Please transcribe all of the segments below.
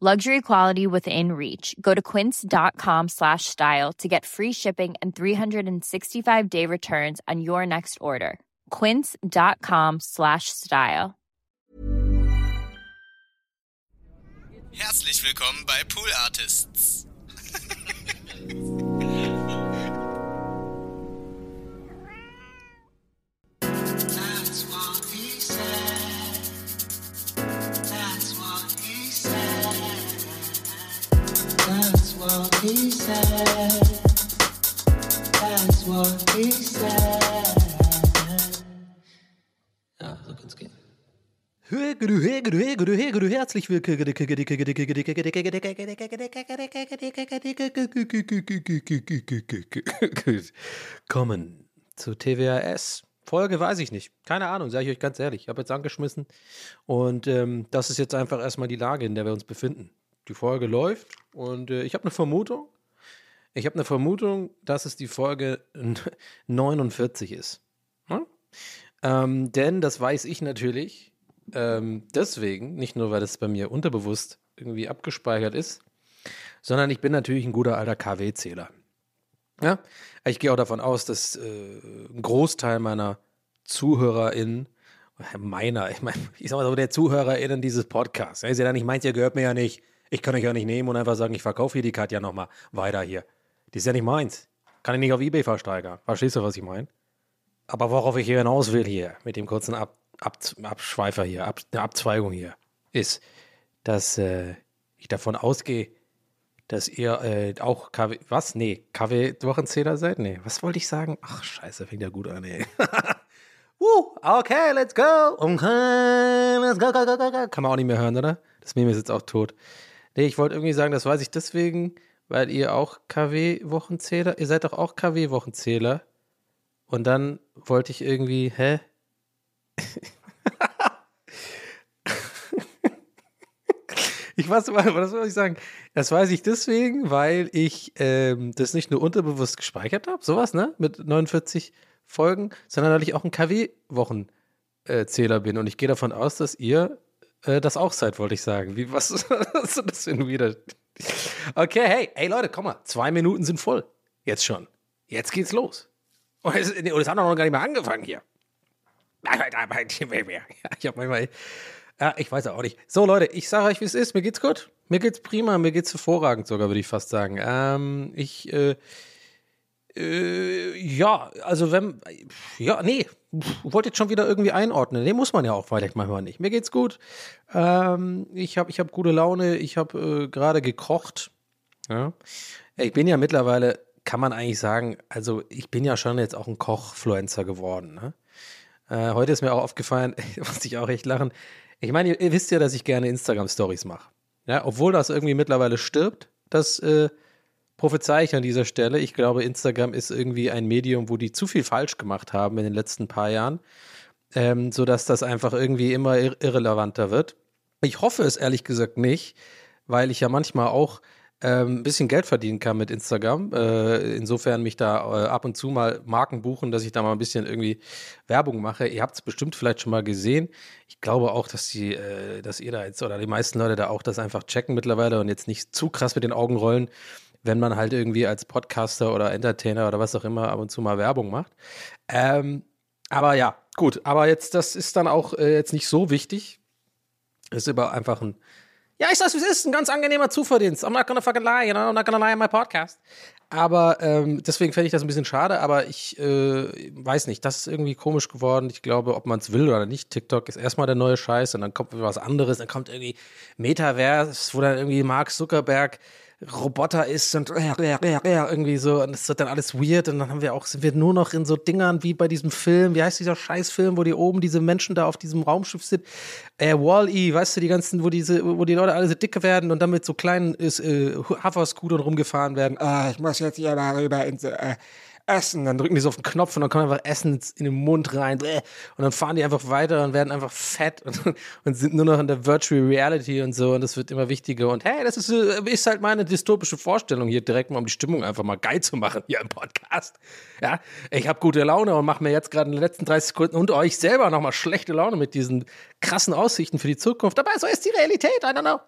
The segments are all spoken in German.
Luxury quality within reach. Go to quince.com slash style to get free shipping and 365 day returns on your next order. Quince.com slash style. Herzlich willkommen bei Pool Artists. Ja, so kann's gehen. Herzlich willkommen zu TWRS. Folge weiß ich nicht. Keine Ahnung, sage ich euch ganz ehrlich. Ich habe jetzt angeschmissen und ähm, das ist jetzt einfach erstmal die Lage, in der wir uns befinden. Die Folge läuft und äh, ich habe eine Vermutung. Ich habe eine Vermutung, dass es die Folge 49 ist. Hm? Ähm, denn das weiß ich natürlich ähm, deswegen, nicht nur, weil das bei mir unterbewusst irgendwie abgespeichert ist, sondern ich bin natürlich ein guter alter KW-Zähler. Ja? Ich gehe auch davon aus, dass äh, ein Großteil meiner ZuhörerInnen, meiner, ich meine, ich sag mal so, der ZuhörerInnen dieses Podcasts, ja, ist ja nicht meint, ihr gehört mir ja nicht, ich kann euch ja nicht nehmen und einfach sagen, ich verkaufe hier die Katja nochmal weiter hier. Die ist ja nicht meins. Kann ich nicht auf Ebay versteigern. Verstehst du, was ich meine? Aber worauf ich hier hinaus will hier, mit dem kurzen Ab Ab Abschweifer hier, Ab Abzweigung hier, ist, dass äh, ich davon ausgehe, dass ihr äh, auch KW, was? Nee, KW-Wochenzähler seid? Nee, was wollte ich sagen? Ach, scheiße, fängt ja gut an, ey. Woo, okay, let's go. Okay, let's go, go, go, go, go. Kann man auch nicht mehr hören, oder? Das Meme ist jetzt auch tot. Nee, ich wollte irgendwie sagen, das weiß ich deswegen, weil ihr auch KW-Wochenzähler, ihr seid doch auch KW-Wochenzähler. Und dann wollte ich irgendwie, hä? ich weiß, was soll ich sagen? Das weiß ich deswegen, weil ich ähm, das nicht nur unterbewusst gespeichert habe, sowas, ne? Mit 49 Folgen, sondern weil ich auch ein KW-Wochenzähler bin. Und ich gehe davon aus, dass ihr äh, das auch seid, wollte ich sagen. Wie, was, ist das denn wieder? Okay, hey, hey Leute, komm mal, zwei Minuten sind voll. Jetzt schon. Jetzt geht's los. Und es, und es hat noch gar nicht mehr angefangen hier. Ich weiß auch nicht. So, Leute, ich sage euch, wie es ist. Mir geht's gut. Mir geht's prima. Mir geht's hervorragend sogar, würde ich fast sagen. Ähm, ich, äh, äh, ja, also wenn, ja, nee, wollt jetzt schon wieder irgendwie einordnen. Nee, muss man ja auch vielleicht manchmal nicht. Mir geht's gut. Ähm, ich habe ich hab gute Laune. Ich habe äh, gerade gekocht. Ja. Ich bin ja mittlerweile, kann man eigentlich sagen, also ich bin ja schon jetzt auch ein Kochfluencer geworden. Ne? Äh, heute ist mir auch aufgefallen, muss ich auch echt lachen. Ich meine, ihr, ihr wisst ja, dass ich gerne Instagram-Stories mache. Ja, obwohl das irgendwie mittlerweile stirbt, das äh, prophezei ich an dieser Stelle. Ich glaube, Instagram ist irgendwie ein Medium, wo die zu viel falsch gemacht haben in den letzten paar Jahren, ähm, sodass das einfach irgendwie immer ir irrelevanter wird. Ich hoffe es ehrlich gesagt nicht, weil ich ja manchmal auch ähm, ein bisschen Geld verdienen kann mit Instagram. Äh, insofern mich da äh, ab und zu mal Marken buchen, dass ich da mal ein bisschen irgendwie Werbung mache. Ihr habt es bestimmt vielleicht schon mal gesehen. Ich glaube auch, dass die, äh, dass ihr da jetzt oder die meisten Leute da auch das einfach checken mittlerweile und jetzt nicht zu krass mit den Augen rollen, wenn man halt irgendwie als Podcaster oder Entertainer oder was auch immer ab und zu mal Werbung macht. Ähm, aber ja, gut. Aber jetzt, das ist dann auch äh, jetzt nicht so wichtig. Ist aber einfach ein ja, ich sag's, wie es ist. Ein ganz angenehmer Zuverdienst. I'm not gonna fucking lie, you know? I'm not gonna lie in my podcast. Aber ähm, deswegen fände ich das ein bisschen schade, aber ich äh, weiß nicht, das ist irgendwie komisch geworden. Ich glaube, ob man es will oder nicht, TikTok ist erstmal der neue Scheiß und dann kommt was anderes, dann kommt irgendwie Metaverse, wo dann irgendwie Mark Zuckerberg Roboter ist und irgendwie so und es wird dann alles weird und dann haben wir auch sind wir nur noch in so Dingern wie bei diesem Film, wie heißt dieser Scheißfilm, wo die oben diese Menschen da auf diesem Raumschiff sind, äh, Wall-E, weißt du, die ganzen, wo diese wo die Leute alle so dicke werden und dann mit so kleinen äh, Hover-Scootern rumgefahren werden. Ah, ich muss jetzt hier mal rüber ins äh, Essen. Dann drücken die so auf den Knopf und dann kommt einfach Essen in den Mund rein. Und dann fahren die einfach weiter und werden einfach fett und, und sind nur noch in der Virtual Reality und so. Und das wird immer wichtiger. Und hey, das ist, äh, ist halt meine dystopische Vorstellung, hier direkt mal um die Stimmung einfach mal geil zu machen hier im Podcast. Ja, ich habe gute Laune und mache mir jetzt gerade in den letzten 30 Sekunden und euch selber nochmal schlechte Laune mit diesen krassen Aussichten für die Zukunft. Dabei, so ist die Realität. I don't know.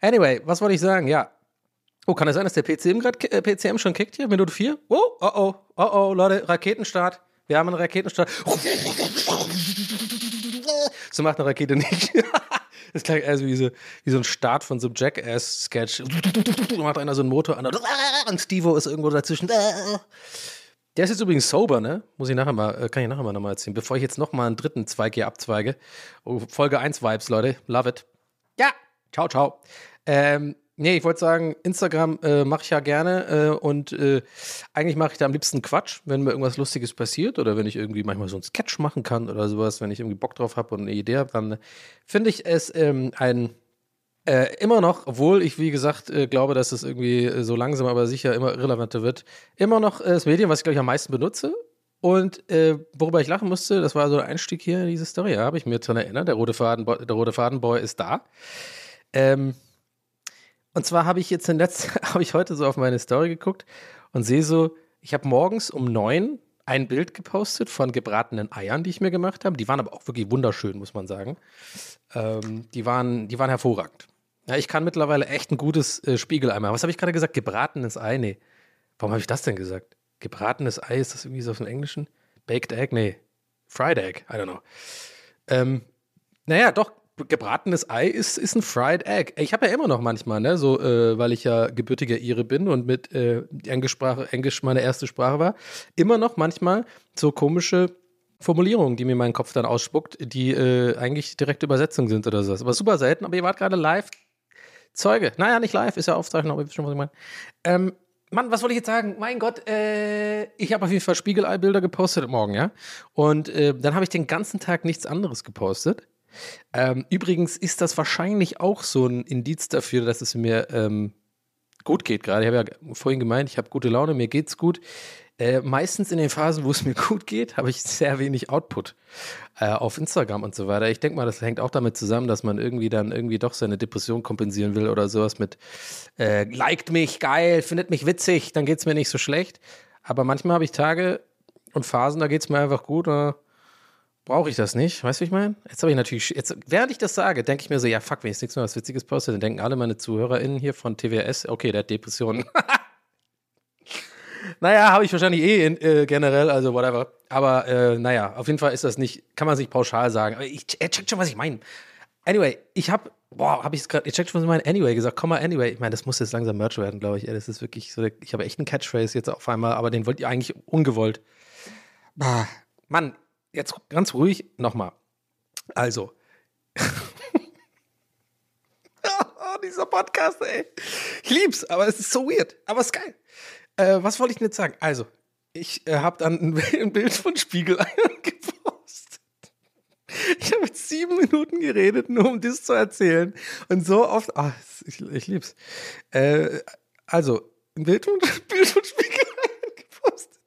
Anyway, was wollte ich sagen? Ja, Oh, kann es sein, dass der PCM gerade äh, PCM schon kickt hier? Minute 4? Oh, oh, oh, oh, oh, Leute, Raketenstart. Wir haben einen Raketenstart. So macht eine Rakete nicht. Das klingt also wie so, wie so ein Start von so einem Jackass-Sketch. Macht einer so einen Motor an und Stevo ist irgendwo dazwischen. Der ist jetzt übrigens sober, ne? Muss ich nachher mal, äh, kann ich nachher mal nochmal erzählen. Bevor ich jetzt nochmal einen dritten 2G abzweige. Oh, Folge 1 Vibes, Leute. Love it. Ja, ciao, ciao. Ähm, Nee, ich wollte sagen, Instagram äh, mache ich ja gerne äh, und äh, eigentlich mache ich da am liebsten Quatsch, wenn mir irgendwas Lustiges passiert oder wenn ich irgendwie manchmal so einen Sketch machen kann oder sowas, wenn ich irgendwie Bock drauf habe und eine Idee habe, dann finde ich es ähm, ein äh, immer noch, obwohl ich wie gesagt äh, glaube, dass es irgendwie äh, so langsam aber sicher immer irrelevanter wird, immer noch das Medium, was ich glaube ich am meisten benutze. Und worüber ich lachen musste, das war so der Einstieg hier in diese Story. Ja, habe ich mir daran erinnert. Der rote rote Fadenboy ist da. Ähm, und zwar habe ich jetzt in letzter, habe ich heute so auf meine Story geguckt und sehe so, ich habe morgens um neun ein Bild gepostet von gebratenen Eiern, die ich mir gemacht habe. Die waren aber auch wirklich wunderschön, muss man sagen. Ähm, die, waren, die waren hervorragend. Ja, ich kann mittlerweile echt ein gutes äh, Spiegelei machen. Was habe ich gerade gesagt? Gebratenes Ei? Nee. Warum habe ich das denn gesagt? Gebratenes Ei, ist das irgendwie so aus dem Englischen? Baked Egg? Nee. Fried Egg? I don't know. Ähm, naja, doch, gebratenes Ei ist, ist ein Fried Egg. Ich habe ja immer noch manchmal, ne, so, äh, weil ich ja gebürtiger Ire bin und mit äh, Englischsprache, Englisch meine erste Sprache war, immer noch manchmal so komische Formulierungen, die mir mein Kopf dann ausspuckt, die äh, eigentlich direkte Übersetzungen sind oder sowas. Aber super selten, aber ihr wart gerade live Zeuge. Naja, nicht live, ist ja Aufzeichnung, aber ihr wisst schon, was ich meine. Ähm, Mann, was wollte ich jetzt sagen? Mein Gott, äh, ich habe auf jeden Fall Spiegelei-Bilder gepostet morgen, ja. Und äh, dann habe ich den ganzen Tag nichts anderes gepostet. Ähm, übrigens ist das wahrscheinlich auch so ein Indiz dafür, dass es mir ähm, gut geht gerade. Ich habe ja vorhin gemeint, ich habe gute Laune, mir geht's gut. Äh, meistens in den Phasen, wo es mir gut geht, habe ich sehr wenig Output äh, auf Instagram und so weiter. Ich denke mal, das hängt auch damit zusammen, dass man irgendwie dann irgendwie doch seine Depression kompensieren will oder sowas mit äh, liked mich, geil, findet mich witzig, dann geht es mir nicht so schlecht. Aber manchmal habe ich Tage und Phasen, da geht es mir einfach gut. Oder brauche ich das nicht. Weißt du, ich meine? Jetzt habe ich natürlich, jetzt, während ich das sage, denke ich mir so, ja, fuck, wenn ich nichts mehr was Witziges poste, dann denken alle meine ZuhörerInnen hier von TWS, okay, der hat Depressionen. naja, habe ich wahrscheinlich eh in, äh, generell, also whatever. Aber äh, naja, auf jeden Fall ist das nicht, kann man sich pauschal sagen. Aber ich, er checkt schon, was ich meine. Anyway, ich habe, boah, habe ich es gerade, ihr checkt schon, was ich meine. Anyway gesagt, komm mal, anyway. Ich meine, das muss jetzt langsam Merch werden, glaube ich. Das ist wirklich so, ich habe echt einen Catchphrase jetzt auf einmal, aber den wollt ihr eigentlich ungewollt. Bah, Mann, jetzt ganz ruhig nochmal. Also. oh, dieser Podcast, ey. Ich lieb's, aber es ist so weird. Aber es ist geil. Äh, was wollte ich denn jetzt sagen? Also, ich äh, habe dann ein, Bild von Spiegeleiern gepostet. Ich habe jetzt sieben Minuten geredet, nur um das zu erzählen. Und so oft. Oh, ich, ich lieb's. Äh, also, ein Bild von, Bild von Spiegeleiern gepostet.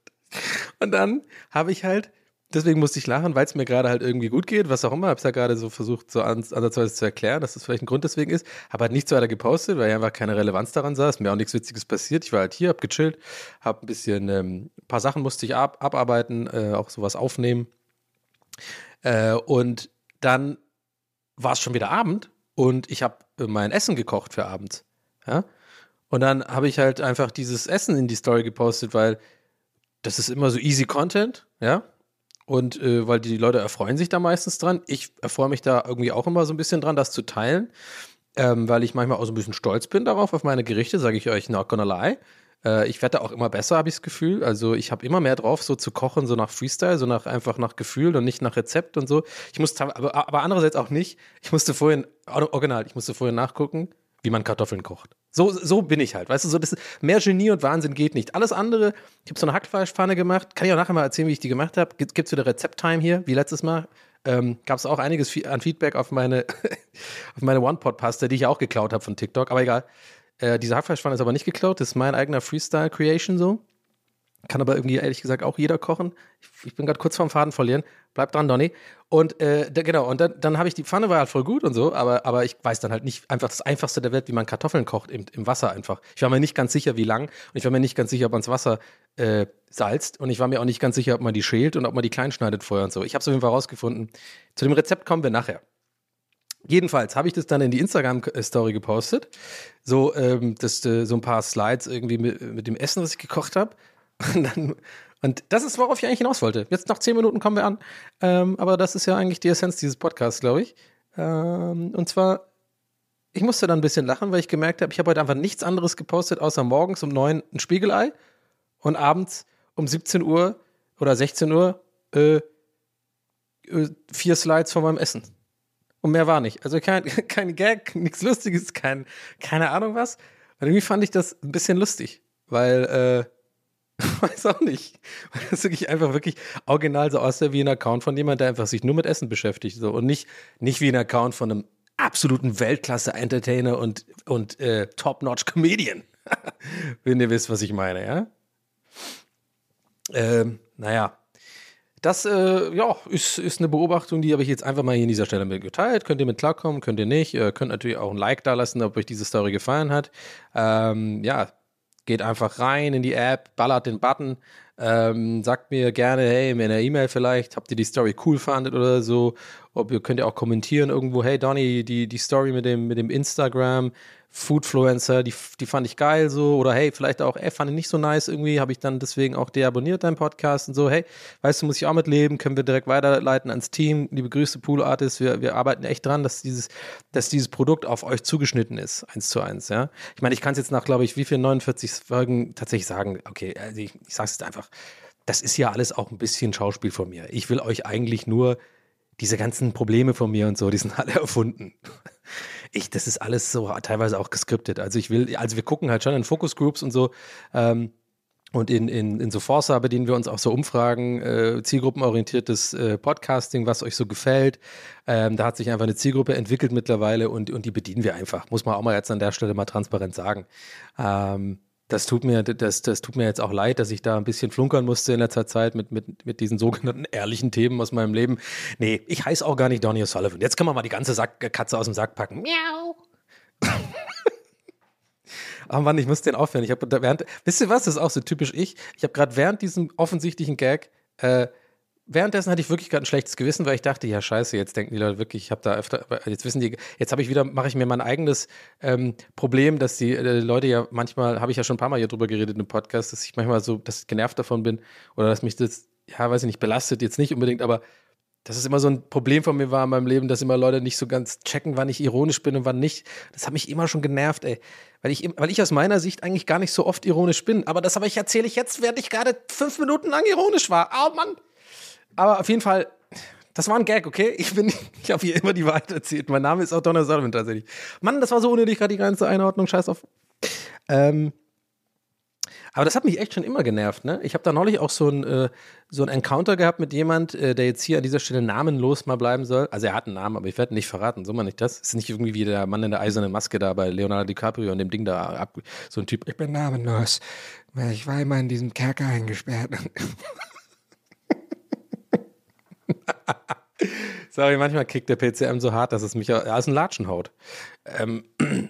Und dann habe ich halt deswegen musste ich lachen, weil es mir gerade halt irgendwie gut geht, was auch immer. Hab's ja gerade so versucht, so andersweise zu erklären, dass das vielleicht ein Grund deswegen ist. Habe halt nichts weiter gepostet, weil ich einfach keine Relevanz daran sah. Ist mir auch nichts Witziges passiert. Ich war halt hier, hab gechillt, hab ein bisschen, ähm, ein paar Sachen musste ich ab, abarbeiten, äh, auch sowas aufnehmen. Äh, und dann war es schon wieder Abend und ich habe äh, mein Essen gekocht für abends. Ja? Und dann habe ich halt einfach dieses Essen in die Story gepostet, weil das ist immer so easy Content, ja. Und äh, weil die Leute erfreuen sich da meistens dran. Ich erfreue mich da irgendwie auch immer so ein bisschen dran, das zu teilen. Ähm, weil ich manchmal auch so ein bisschen stolz bin darauf, auf meine Gerichte, sage ich euch not gonna lie. Äh, ich werde auch immer besser, habe ich das Gefühl. Also ich habe immer mehr drauf, so zu kochen, so nach Freestyle, so nach einfach nach Gefühl und nicht nach Rezept und so. Ich musste, aber, aber andererseits auch nicht. Ich musste vorhin, original, ich musste vorhin nachgucken, wie man Kartoffeln kocht. So, so bin ich halt, weißt du, so das, mehr Genie und Wahnsinn geht nicht. Alles andere, ich habe so eine Hackfleischpfanne gemacht, kann ich auch nachher mal erzählen, wie ich die gemacht habe. Gibt es wieder Rezept-Time hier, wie letztes Mal. Ähm, Gab es auch einiges an Feedback auf meine, auf meine One-Pot-Pasta, die ich auch geklaut habe von TikTok, aber egal. Äh, diese Hackfleischpfanne ist aber nicht geklaut, das ist mein eigener Freestyle-Creation so. Kann aber irgendwie ehrlich gesagt auch jeder kochen. Ich, ich bin gerade kurz vorm Faden verlieren. Bleib dran, Donny. Und äh, da, genau, und dann, dann habe ich die Pfanne war halt voll gut und so, aber, aber ich weiß dann halt nicht einfach das Einfachste der Welt, wie man Kartoffeln kocht im, im Wasser einfach. Ich war mir nicht ganz sicher, wie lang. Und ich war mir nicht ganz sicher, ob man das Wasser äh, salzt. Und ich war mir auch nicht ganz sicher, ob man die schält und ob man die klein schneidet vorher und so. Ich habe es auf jeden Fall rausgefunden. Zu dem Rezept kommen wir nachher. Jedenfalls habe ich das dann in die Instagram-Story gepostet. So, ähm, das, äh, so ein paar Slides irgendwie mit, mit dem Essen, was ich gekocht habe. Und, dann, und das ist, worauf ich eigentlich hinaus wollte. Jetzt nach zehn Minuten kommen wir an. Ähm, aber das ist ja eigentlich die Essenz dieses Podcasts, glaube ich. Ähm, und zwar, ich musste dann ein bisschen lachen, weil ich gemerkt habe, ich habe heute einfach nichts anderes gepostet, außer morgens um neun ein Spiegelei und abends um 17 Uhr oder 16 Uhr äh, äh, vier Slides von meinem Essen. Und mehr war nicht. Also kein, kein Gag, nichts Lustiges, kein, keine Ahnung was. Und irgendwie fand ich das ein bisschen lustig, weil, äh, weiß auch nicht. Das wirklich einfach wirklich original so aussieht wie ein Account von jemand, der einfach sich nur mit Essen beschäftigt. So. Und nicht, nicht wie ein Account von einem absoluten Weltklasse-Entertainer und, und äh, Top-Notch-Comedian. Wenn ihr wisst, was ich meine, ja? Ähm, naja, das äh, ja, ist, ist eine Beobachtung, die habe ich jetzt einfach mal hier in dieser Stelle mit geteilt. Könnt ihr mit klarkommen, könnt ihr nicht. Ihr könnt natürlich auch ein Like da lassen, ob euch diese Story gefallen hat. Ähm, ja, geht einfach rein in die App, ballert den Button, ähm, sagt mir gerne, hey, in einer E-Mail vielleicht, habt ihr die Story cool fandet oder so. Ob ihr könnt ihr auch kommentieren irgendwo, hey Donny, die, die Story mit dem, mit dem Instagram, Foodfluencer, die, die fand ich geil so. Oder hey, vielleicht auch, ey, fand ich nicht so nice irgendwie, habe ich dann deswegen auch deabonniert deinen Podcast und so. Hey, weißt du, muss ich auch mitleben, können wir direkt weiterleiten ans Team. Liebe Grüße, Pool Artists, wir, wir arbeiten echt dran, dass dieses, dass dieses Produkt auf euch zugeschnitten ist, eins zu eins, ja. Ich meine, ich kann es jetzt nach, glaube ich, wie viel 49 Folgen tatsächlich sagen, okay, also ich, ich sag's jetzt einfach, das ist ja alles auch ein bisschen Schauspiel von mir. Ich will euch eigentlich nur diese ganzen Probleme von mir und so, die sind alle erfunden ich, das ist alles so teilweise auch geskriptet. Also ich will, also wir gucken halt schon in Focus Groups und so. Ähm, und in, in, in so Forza bedienen wir uns auch so Umfragen, äh, zielgruppenorientiertes äh, Podcasting, was euch so gefällt. Ähm, da hat sich einfach eine Zielgruppe entwickelt mittlerweile und, und die bedienen wir einfach. Muss man auch mal jetzt an der Stelle mal transparent sagen. Ähm, das tut mir, das, das tut mir jetzt auch leid, dass ich da ein bisschen flunkern musste in letzter Zeit mit, mit, mit diesen sogenannten ehrlichen Themen aus meinem Leben. Nee, ich heiße auch gar nicht Donny O'Sullivan. Jetzt können wir mal die ganze Sack, Katze aus dem Sack packen. Miau. Oh Mann, ich muss den aufhören. Ich habe während, wisst ihr was, das ist auch so typisch ich. Ich habe gerade während diesem offensichtlichen Gag äh, währenddessen hatte ich wirklich gerade ein schlechtes Gewissen, weil ich dachte, ja scheiße, jetzt denken die Leute wirklich, ich habe da öfter, jetzt wissen die, jetzt habe ich wieder, mache ich mir mein eigenes ähm, Problem, dass die äh, Leute ja manchmal, habe ich ja schon ein paar Mal hier drüber geredet im Podcast, dass ich manchmal so, dass ich genervt davon bin oder dass mich das, ja, weiß ich nicht, belastet, jetzt nicht unbedingt, aber dass es immer so ein Problem von mir war in meinem Leben, dass immer Leute nicht so ganz checken, wann ich ironisch bin und wann nicht. Das hat mich immer schon genervt, ey. Weil ich, weil ich aus meiner Sicht eigentlich gar nicht so oft ironisch bin. Aber das aber ich erzähle ich jetzt, während ich gerade fünf Minuten lang ironisch war. Oh Mann! Aber auf jeden Fall, das war ein Gag, okay? Ich bin, ich habe hier immer die Wahrheit erzählt. Mein Name ist Donald Sullivan tatsächlich. Mann, das war so unnötig gerade die ganze Einordnung. Scheiß auf. Ähm, aber das hat mich echt schon immer genervt, ne? Ich habe da neulich auch so ein, äh, so ein Encounter gehabt mit jemand, äh, der jetzt hier an dieser Stelle namenlos mal bleiben soll. Also er hat einen Namen, aber ich werde nicht verraten, so mal nicht das. Ist nicht irgendwie wie der Mann in der eisernen Maske da bei Leonardo DiCaprio und dem Ding da ab. So ein Typ, ich bin namenlos, weil ich war immer in diesem Kerker eingesperrt. Sorry, manchmal kickt der PCM so hart, dass es mich aus dem Latschen haut. Ähm,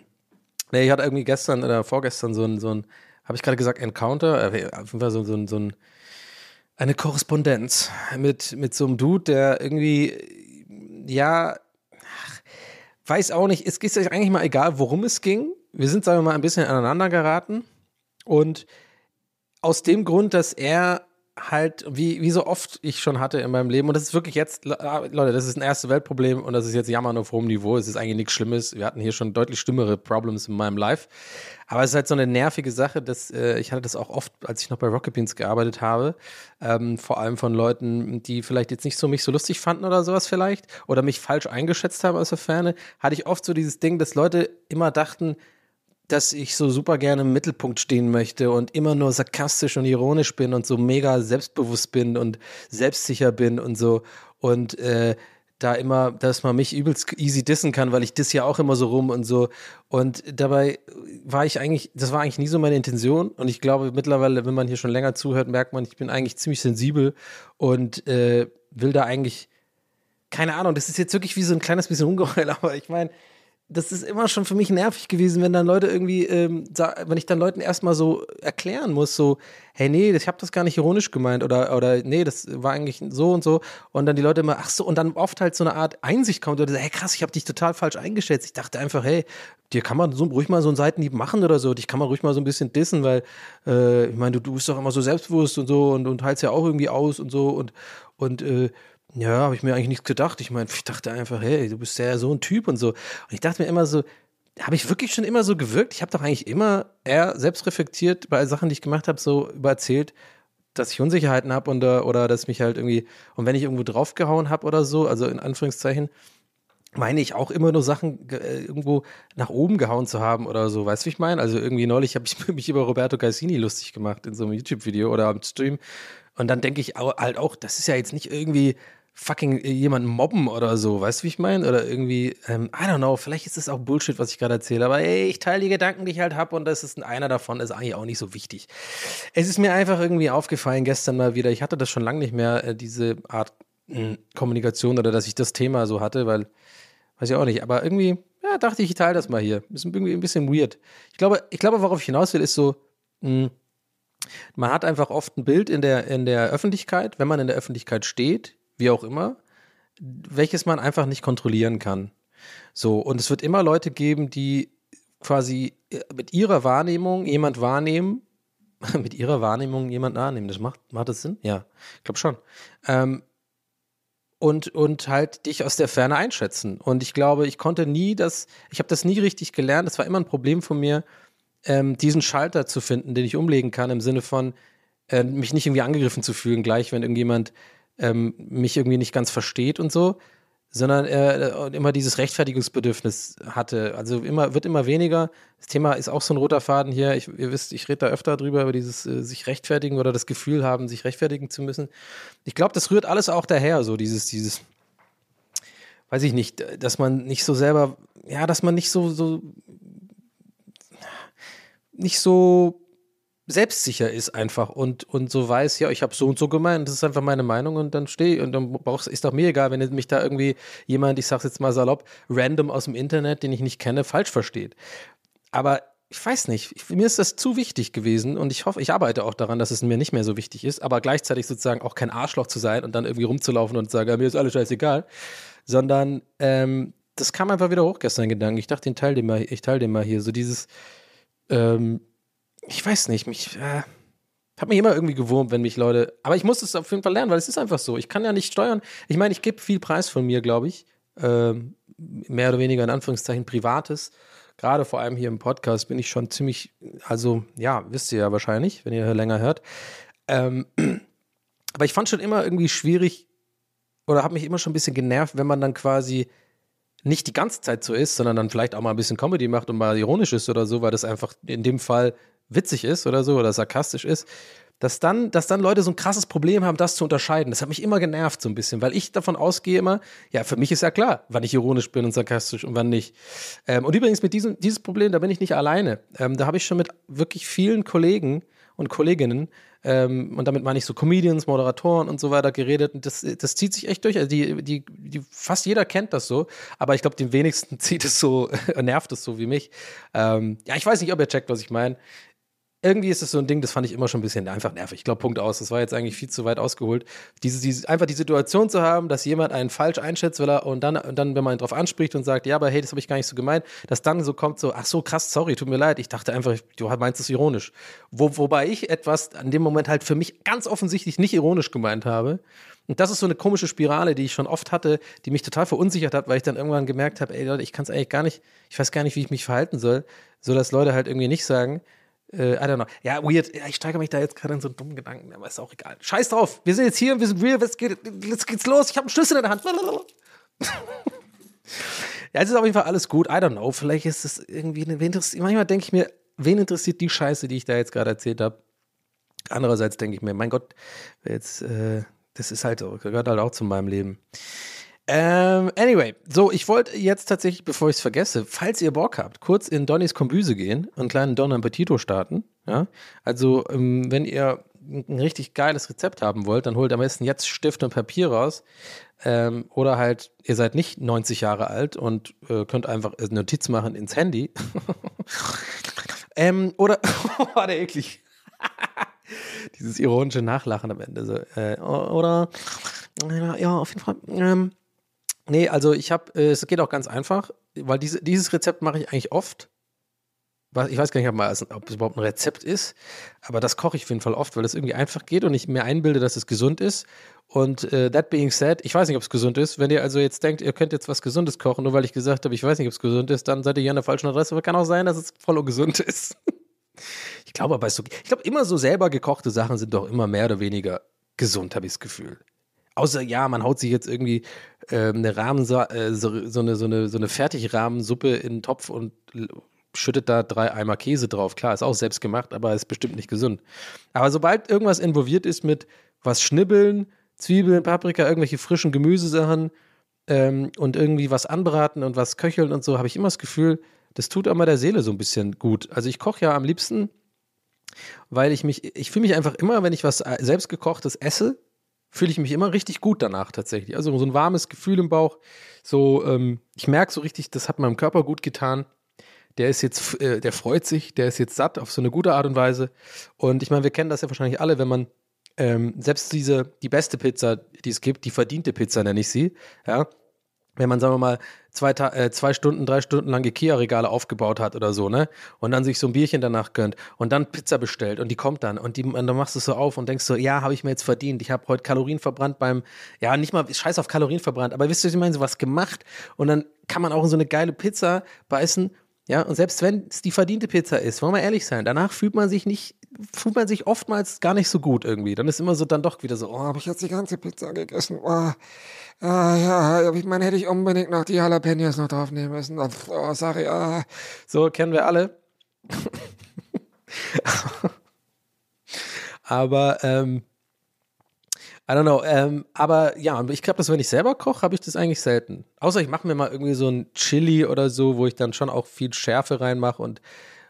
nee, ich hatte irgendwie gestern oder vorgestern so ein, so ein habe ich gerade gesagt, Encounter, äh, auf jeden Fall so, so, so ein, eine Korrespondenz mit, mit so einem Dude, der irgendwie, ja, weiß auch nicht, es ist eigentlich mal egal, worum es ging. Wir sind, sagen wir mal, ein bisschen aneinander geraten und aus dem Grund, dass er halt, wie, wie so oft ich schon hatte in meinem Leben, und das ist wirklich jetzt, ah, Leute, das ist ein erste Weltproblem und das ist jetzt Jammern auf hohem Niveau. Es ist eigentlich nichts Schlimmes. Wir hatten hier schon deutlich schlimmere Problems in meinem Life. Aber es ist halt so eine nervige Sache, dass äh, ich hatte das auch oft, als ich noch bei Rocket Beans gearbeitet habe, ähm, vor allem von Leuten, die vielleicht jetzt nicht so mich so lustig fanden oder sowas vielleicht oder mich falsch eingeschätzt haben aus der Ferne, hatte ich oft so dieses Ding, dass Leute immer dachten, dass ich so super gerne im Mittelpunkt stehen möchte und immer nur sarkastisch und ironisch bin und so mega selbstbewusst bin und selbstsicher bin und so und äh, da immer, dass man mich übelst easy dissen kann, weil ich diss ja auch immer so rum und so. Und dabei war ich eigentlich, das war eigentlich nie so meine Intention. Und ich glaube, mittlerweile, wenn man hier schon länger zuhört, merkt man, ich bin eigentlich ziemlich sensibel und äh, will da eigentlich, keine Ahnung, das ist jetzt wirklich wie so ein kleines bisschen Ungeheul, aber ich meine, das ist immer schon für mich nervig gewesen, wenn dann Leute irgendwie, ähm, wenn ich dann Leuten erstmal so erklären muss, so, hey, nee, ich habe das gar nicht ironisch gemeint oder, oder nee, das war eigentlich so und so. Und dann die Leute immer, ach so, und dann oft halt so eine Art Einsicht kommt oder, hey, krass, ich habe dich total falsch eingeschätzt. Ich dachte einfach, hey, dir kann man so ruhig mal so einen Seitenhieb machen oder so, dich kann man ruhig mal so ein bisschen dissen, weil, äh, ich meine, du, du bist doch immer so selbstbewusst und so und, und heilst ja auch irgendwie aus und so und, und, äh, ja, habe ich mir eigentlich nichts gedacht. Ich meine, ich dachte einfach, hey, du bist ja so ein Typ und so. Und ich dachte mir immer so, habe ich wirklich schon immer so gewirkt? Ich habe doch eigentlich immer eher selbst reflektiert bei Sachen, die ich gemacht habe, so übererzählt, dass ich Unsicherheiten habe und, oder dass mich halt irgendwie, und wenn ich irgendwo draufgehauen habe oder so, also in Anführungszeichen, meine ich auch immer nur Sachen äh, irgendwo nach oben gehauen zu haben oder so. Weißt du, wie ich meine? Also irgendwie neulich habe ich mich über Roberto Cassini lustig gemacht in so einem YouTube-Video oder am Stream. Und dann denke ich halt auch, das ist ja jetzt nicht irgendwie fucking äh, jemanden mobben oder so, weißt du, wie ich meine? Oder irgendwie, ähm, I don't know, vielleicht ist das auch Bullshit, was ich gerade erzähle, aber ey, ich teile die Gedanken, die ich halt habe und das ist einer davon, ist eigentlich auch nicht so wichtig. Es ist mir einfach irgendwie aufgefallen gestern mal wieder, ich hatte das schon lange nicht mehr, äh, diese Art hm, Kommunikation oder dass ich das Thema so hatte, weil, weiß ich auch nicht, aber irgendwie, ja, dachte ich, ich teile das mal hier. Ist irgendwie ein bisschen weird. Ich glaube, ich glaube, worauf ich hinaus will, ist so, mh, hm, man hat einfach oft ein Bild in der, in der Öffentlichkeit, wenn man in der Öffentlichkeit steht, wie auch immer, welches man einfach nicht kontrollieren kann. So, und es wird immer Leute geben, die quasi äh, mit ihrer Wahrnehmung jemand wahrnehmen, mit ihrer Wahrnehmung jemand wahrnehmen. Das macht, macht das Sinn? Ja, ich glaube schon. Ähm, und, und halt dich aus der Ferne einschätzen. Und ich glaube, ich konnte nie das, ich habe das nie richtig gelernt. Das war immer ein Problem von mir, ähm, diesen Schalter zu finden, den ich umlegen kann, im Sinne von, äh, mich nicht irgendwie angegriffen zu fühlen, gleich wenn irgendjemand ähm, mich irgendwie nicht ganz versteht und so, sondern er äh, immer dieses Rechtfertigungsbedürfnis hatte. Also immer, wird immer weniger. Das Thema ist auch so ein roter Faden hier. Ich, ihr wisst, ich rede da öfter drüber, über dieses äh, sich rechtfertigen oder das Gefühl haben, sich rechtfertigen zu müssen. Ich glaube, das rührt alles auch daher, so dieses, dieses, weiß ich nicht, dass man nicht so selber, ja, dass man nicht so, so, nicht so selbstsicher ist einfach und, und so weiß, ja, ich habe so und so gemeint, das ist einfach meine Meinung und dann stehe und dann brauchst, ist doch mir egal, wenn mich da irgendwie jemand, ich sag's jetzt mal salopp, random aus dem Internet, den ich nicht kenne, falsch versteht. Aber ich weiß nicht, ich, mir ist das zu wichtig gewesen und ich hoffe, ich arbeite auch daran, dass es mir nicht mehr so wichtig ist, aber gleichzeitig sozusagen auch kein Arschloch zu sein und dann irgendwie rumzulaufen und zu sagen, ja, mir ist alles scheißegal, sondern ähm, das kam einfach wieder hoch gestern, Gedanken. Ich dachte, den teil den mal, ich teile den mal hier, so dieses, ähm, ich weiß nicht, mich äh, hat mich immer irgendwie gewurmt, wenn mich Leute, aber ich muss es auf jeden Fall lernen, weil es ist einfach so. Ich kann ja nicht steuern. Ich meine, ich gebe viel Preis von mir, glaube ich, ähm, mehr oder weniger in Anführungszeichen privates. Gerade vor allem hier im Podcast bin ich schon ziemlich, also ja, wisst ihr ja wahrscheinlich, wenn ihr länger hört. Ähm, aber ich fand schon immer irgendwie schwierig oder habe mich immer schon ein bisschen genervt, wenn man dann quasi nicht die ganze Zeit so ist, sondern dann vielleicht auch mal ein bisschen Comedy macht und mal ironisch ist oder so, weil das einfach in dem Fall witzig ist oder so oder sarkastisch ist, dass dann, dass dann Leute so ein krasses Problem haben, das zu unterscheiden. Das hat mich immer genervt so ein bisschen, weil ich davon ausgehe immer, ja, für mich ist ja klar, wann ich ironisch bin und sarkastisch und wann nicht. Ähm, und übrigens mit diesem dieses Problem, da bin ich nicht alleine. Ähm, da habe ich schon mit wirklich vielen Kollegen und Kolleginnen ähm, und damit meine ich so Comedians, Moderatoren und so weiter geredet. Und das, das zieht sich echt durch. Also die, die, die, fast jeder kennt das so, aber ich glaube, den wenigsten zieht es so, nervt es so wie mich. Ähm, ja, ich weiß nicht, ob ihr checkt, was ich meine irgendwie ist es so ein Ding, das fand ich immer schon ein bisschen einfach nervig. Ich glaube, Punkt aus. Das war jetzt eigentlich viel zu weit ausgeholt. Diese, diese, einfach die Situation zu haben, dass jemand einen falsch einschätzt, weil er, und dann, und dann, wenn man ihn drauf anspricht und sagt, ja, aber hey, das habe ich gar nicht so gemeint, dass dann so kommt, so, ach so, krass, sorry, tut mir leid. Ich dachte einfach, du meinst es ironisch. Wo, wobei ich etwas an dem Moment halt für mich ganz offensichtlich nicht ironisch gemeint habe. Und das ist so eine komische Spirale, die ich schon oft hatte, die mich total verunsichert hat, weil ich dann irgendwann gemerkt habe, ey Leute, ich kann es eigentlich gar nicht, ich weiß gar nicht, wie ich mich verhalten soll, so dass Leute halt irgendwie nicht sagen, äh, I don't know. Ja, weird. Ja, ich steigere mich da jetzt gerade in so einen dummen Gedanken, aber ist auch egal. Scheiß drauf. Wir sind jetzt hier und wir sind real. Was geht, jetzt geht's los. Ich habe einen Schlüssel in der Hand. ja, es ist auf jeden Fall alles gut. I don't know. Vielleicht ist es irgendwie, wen interessiert, manchmal denke ich mir, wen interessiert die Scheiße, die ich da jetzt gerade erzählt habe? Andererseits denke ich mir, mein Gott, jetzt, äh, das ist halt so, gehört halt auch zu meinem Leben. Ähm, anyway, so, ich wollte jetzt tatsächlich, bevor ich es vergesse, falls ihr Bock habt, kurz in Donnys Kombüse gehen und einen kleinen Don Appetito starten. Ja? Also, ähm, wenn ihr ein richtig geiles Rezept haben wollt, dann holt am besten jetzt Stift und Papier raus. Ähm, oder halt, ihr seid nicht 90 Jahre alt und äh, könnt einfach eine Notiz machen ins Handy. ähm, oder, war der eklig. Dieses ironische Nachlachen am Ende. So, äh, oder, ja, auf jeden Fall. Ähm, Nee, also ich habe, äh, es geht auch ganz einfach, weil diese, dieses Rezept mache ich eigentlich oft. Ich weiß gar nicht, ob, mal, ob es überhaupt ein Rezept ist, aber das koche ich auf jeden Fall oft, weil es irgendwie einfach geht und ich mir einbilde, dass es gesund ist. Und äh, that being said, ich weiß nicht, ob es gesund ist. Wenn ihr also jetzt denkt, ihr könnt jetzt was Gesundes kochen, nur weil ich gesagt habe, ich weiß nicht, ob es gesund ist, dann seid ihr hier an der falschen Adresse. Aber kann auch sein, dass es voll ungesund ist. ich glaube aber, ich glaube, immer so selber gekochte Sachen sind doch immer mehr oder weniger gesund, habe ich das Gefühl. Außer ja, man haut sich jetzt irgendwie äh, eine Rahmen, äh, so, so, eine, so eine, so eine Fertigrahmensuppe in den Topf und schüttet da drei Eimer Käse drauf. Klar, ist auch selbst gemacht, aber ist bestimmt nicht gesund. Aber sobald irgendwas involviert ist mit was schnibbeln, Zwiebeln, Paprika, irgendwelche frischen Gemüsesachen ähm, und irgendwie was anbraten und was köcheln und so, habe ich immer das Gefühl, das tut immer der Seele so ein bisschen gut. Also ich koche ja am liebsten, weil ich mich, ich fühle mich einfach immer, wenn ich was äh, selbstgekochtes esse, fühle ich mich immer richtig gut danach tatsächlich. Also so ein warmes Gefühl im Bauch. So, ähm, ich merke so richtig, das hat meinem Körper gut getan. Der ist jetzt, äh, der freut sich, der ist jetzt satt auf so eine gute Art und Weise. Und ich meine, wir kennen das ja wahrscheinlich alle, wenn man ähm, selbst diese, die beste Pizza, die es gibt, die verdiente Pizza nenne ich sie, ja, wenn man, sagen wir mal, zwei, äh, zwei Stunden, drei Stunden lang Ikea-Regale aufgebaut hat oder so, ne? Und dann sich so ein Bierchen danach gönnt und dann Pizza bestellt und die kommt dann und, die, und dann machst du es so auf und denkst so, ja, habe ich mir jetzt verdient. Ich habe heute Kalorien verbrannt beim, ja, nicht mal scheiß auf Kalorien verbrannt, aber wisst ihr, ich meine, so was gemacht und dann kann man auch in so eine geile Pizza beißen ja, und selbst wenn es die verdiente Pizza ist, wollen wir ehrlich sein, danach fühlt man sich nicht, fühlt man sich oftmals gar nicht so gut irgendwie. Dann ist immer so dann doch wieder so, oh, habe ich jetzt die ganze Pizza gegessen? Oh, äh, ja, ich meine, hätte ich unbedingt noch die Jalapenos noch draufnehmen müssen. Oh, sorry. Ah. So kennen wir alle. Aber ähm, I don't know. Ähm, aber ja, ich glaube, dass wenn ich selber koche, habe ich das eigentlich selten. Außer ich mache mir mal irgendwie so ein Chili oder so, wo ich dann schon auch viel Schärfe reinmache und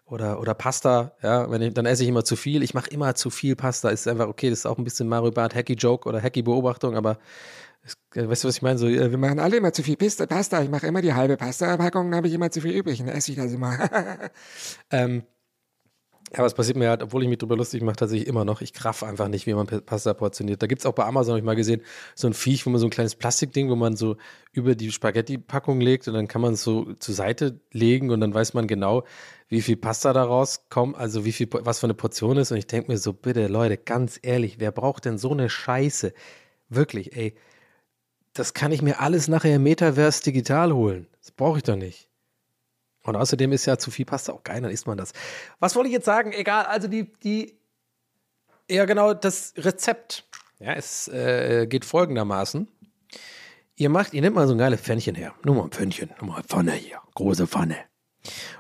oder, oder Pasta, ja, wenn ich, dann esse ich immer zu viel. Ich mache immer zu viel Pasta. Ist einfach okay, das ist auch ein bisschen Mario Bart Hacky Joke oder Hacky Beobachtung, aber es, äh, weißt du, was ich meine? So, äh, wir machen alle immer zu viel Pasta. Ich mache immer die halbe Pasta-Packung, dann habe ich immer zu viel übrig und dann esse ich das immer. ähm, ja, was passiert mir halt, obwohl ich mich drüber lustig mache, tatsächlich immer noch. Ich kraff einfach nicht, wie man Pasta portioniert. Da gibt es auch bei Amazon, habe ich mal gesehen, so ein Viech, wo man so ein kleines Plastikding, wo man so über die Spaghetti-Packung legt und dann kann man es so zur Seite legen und dann weiß man genau, wie viel Pasta daraus kommt, also wie viel, was für eine Portion ist. Und ich denke mir so, bitte, Leute, ganz ehrlich, wer braucht denn so eine Scheiße? Wirklich, ey, das kann ich mir alles nachher im Metaverse digital holen. Das brauche ich doch nicht. Und außerdem ist ja zu viel Pasta auch geil, dann isst man das. Was wollte ich jetzt sagen? Egal, also die, die, ja genau, das Rezept. Ja, es äh, geht folgendermaßen. Ihr macht, ihr nehmt mal so ein geiles Pfännchen her. Nur mal ein Pfännchen, nur mal eine Pfanne hier. Große Pfanne.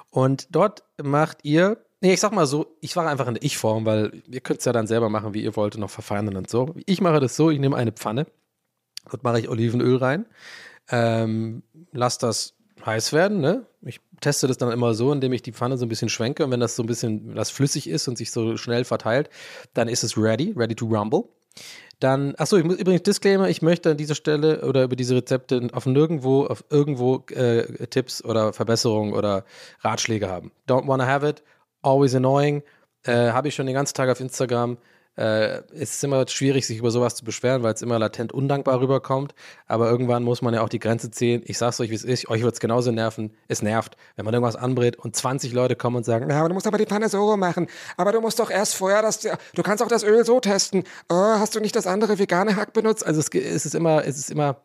Und dort macht ihr, nee, ich sag mal so, ich war einfach in der Ich-Form, weil ihr könnt es ja dann selber machen, wie ihr wollt, noch verfeinern und so. Ich mache das so, ich nehme eine Pfanne, dort mache ich Olivenöl rein, ähm, lasse das heiß werden, ne? Ich teste das dann immer so, indem ich die Pfanne so ein bisschen schwenke und wenn das so ein bisschen, das flüssig ist und sich so schnell verteilt, dann ist es ready, ready to rumble. Dann, achso, ich muss übrigens Disclaimer, ich möchte an dieser Stelle oder über diese Rezepte auf nirgendwo, auf irgendwo äh, Tipps oder Verbesserungen oder Ratschläge haben. Don't wanna have it, always annoying. Äh, Habe ich schon den ganzen Tag auf Instagram. Äh, es ist immer schwierig, sich über sowas zu beschweren, weil es immer latent undankbar rüberkommt. Aber irgendwann muss man ja auch die Grenze ziehen. Ich sag's euch, wie es ist. Euch wird's genauso nerven. Es nervt, wenn man irgendwas anbrät und 20 Leute kommen und sagen, Ja, aber du musst aber die Pfanne so machen. Aber du musst doch erst vorher das, du kannst auch das Öl so testen. Oh, hast du nicht das andere vegane Hack benutzt? also es, es ist immer, es ist immer,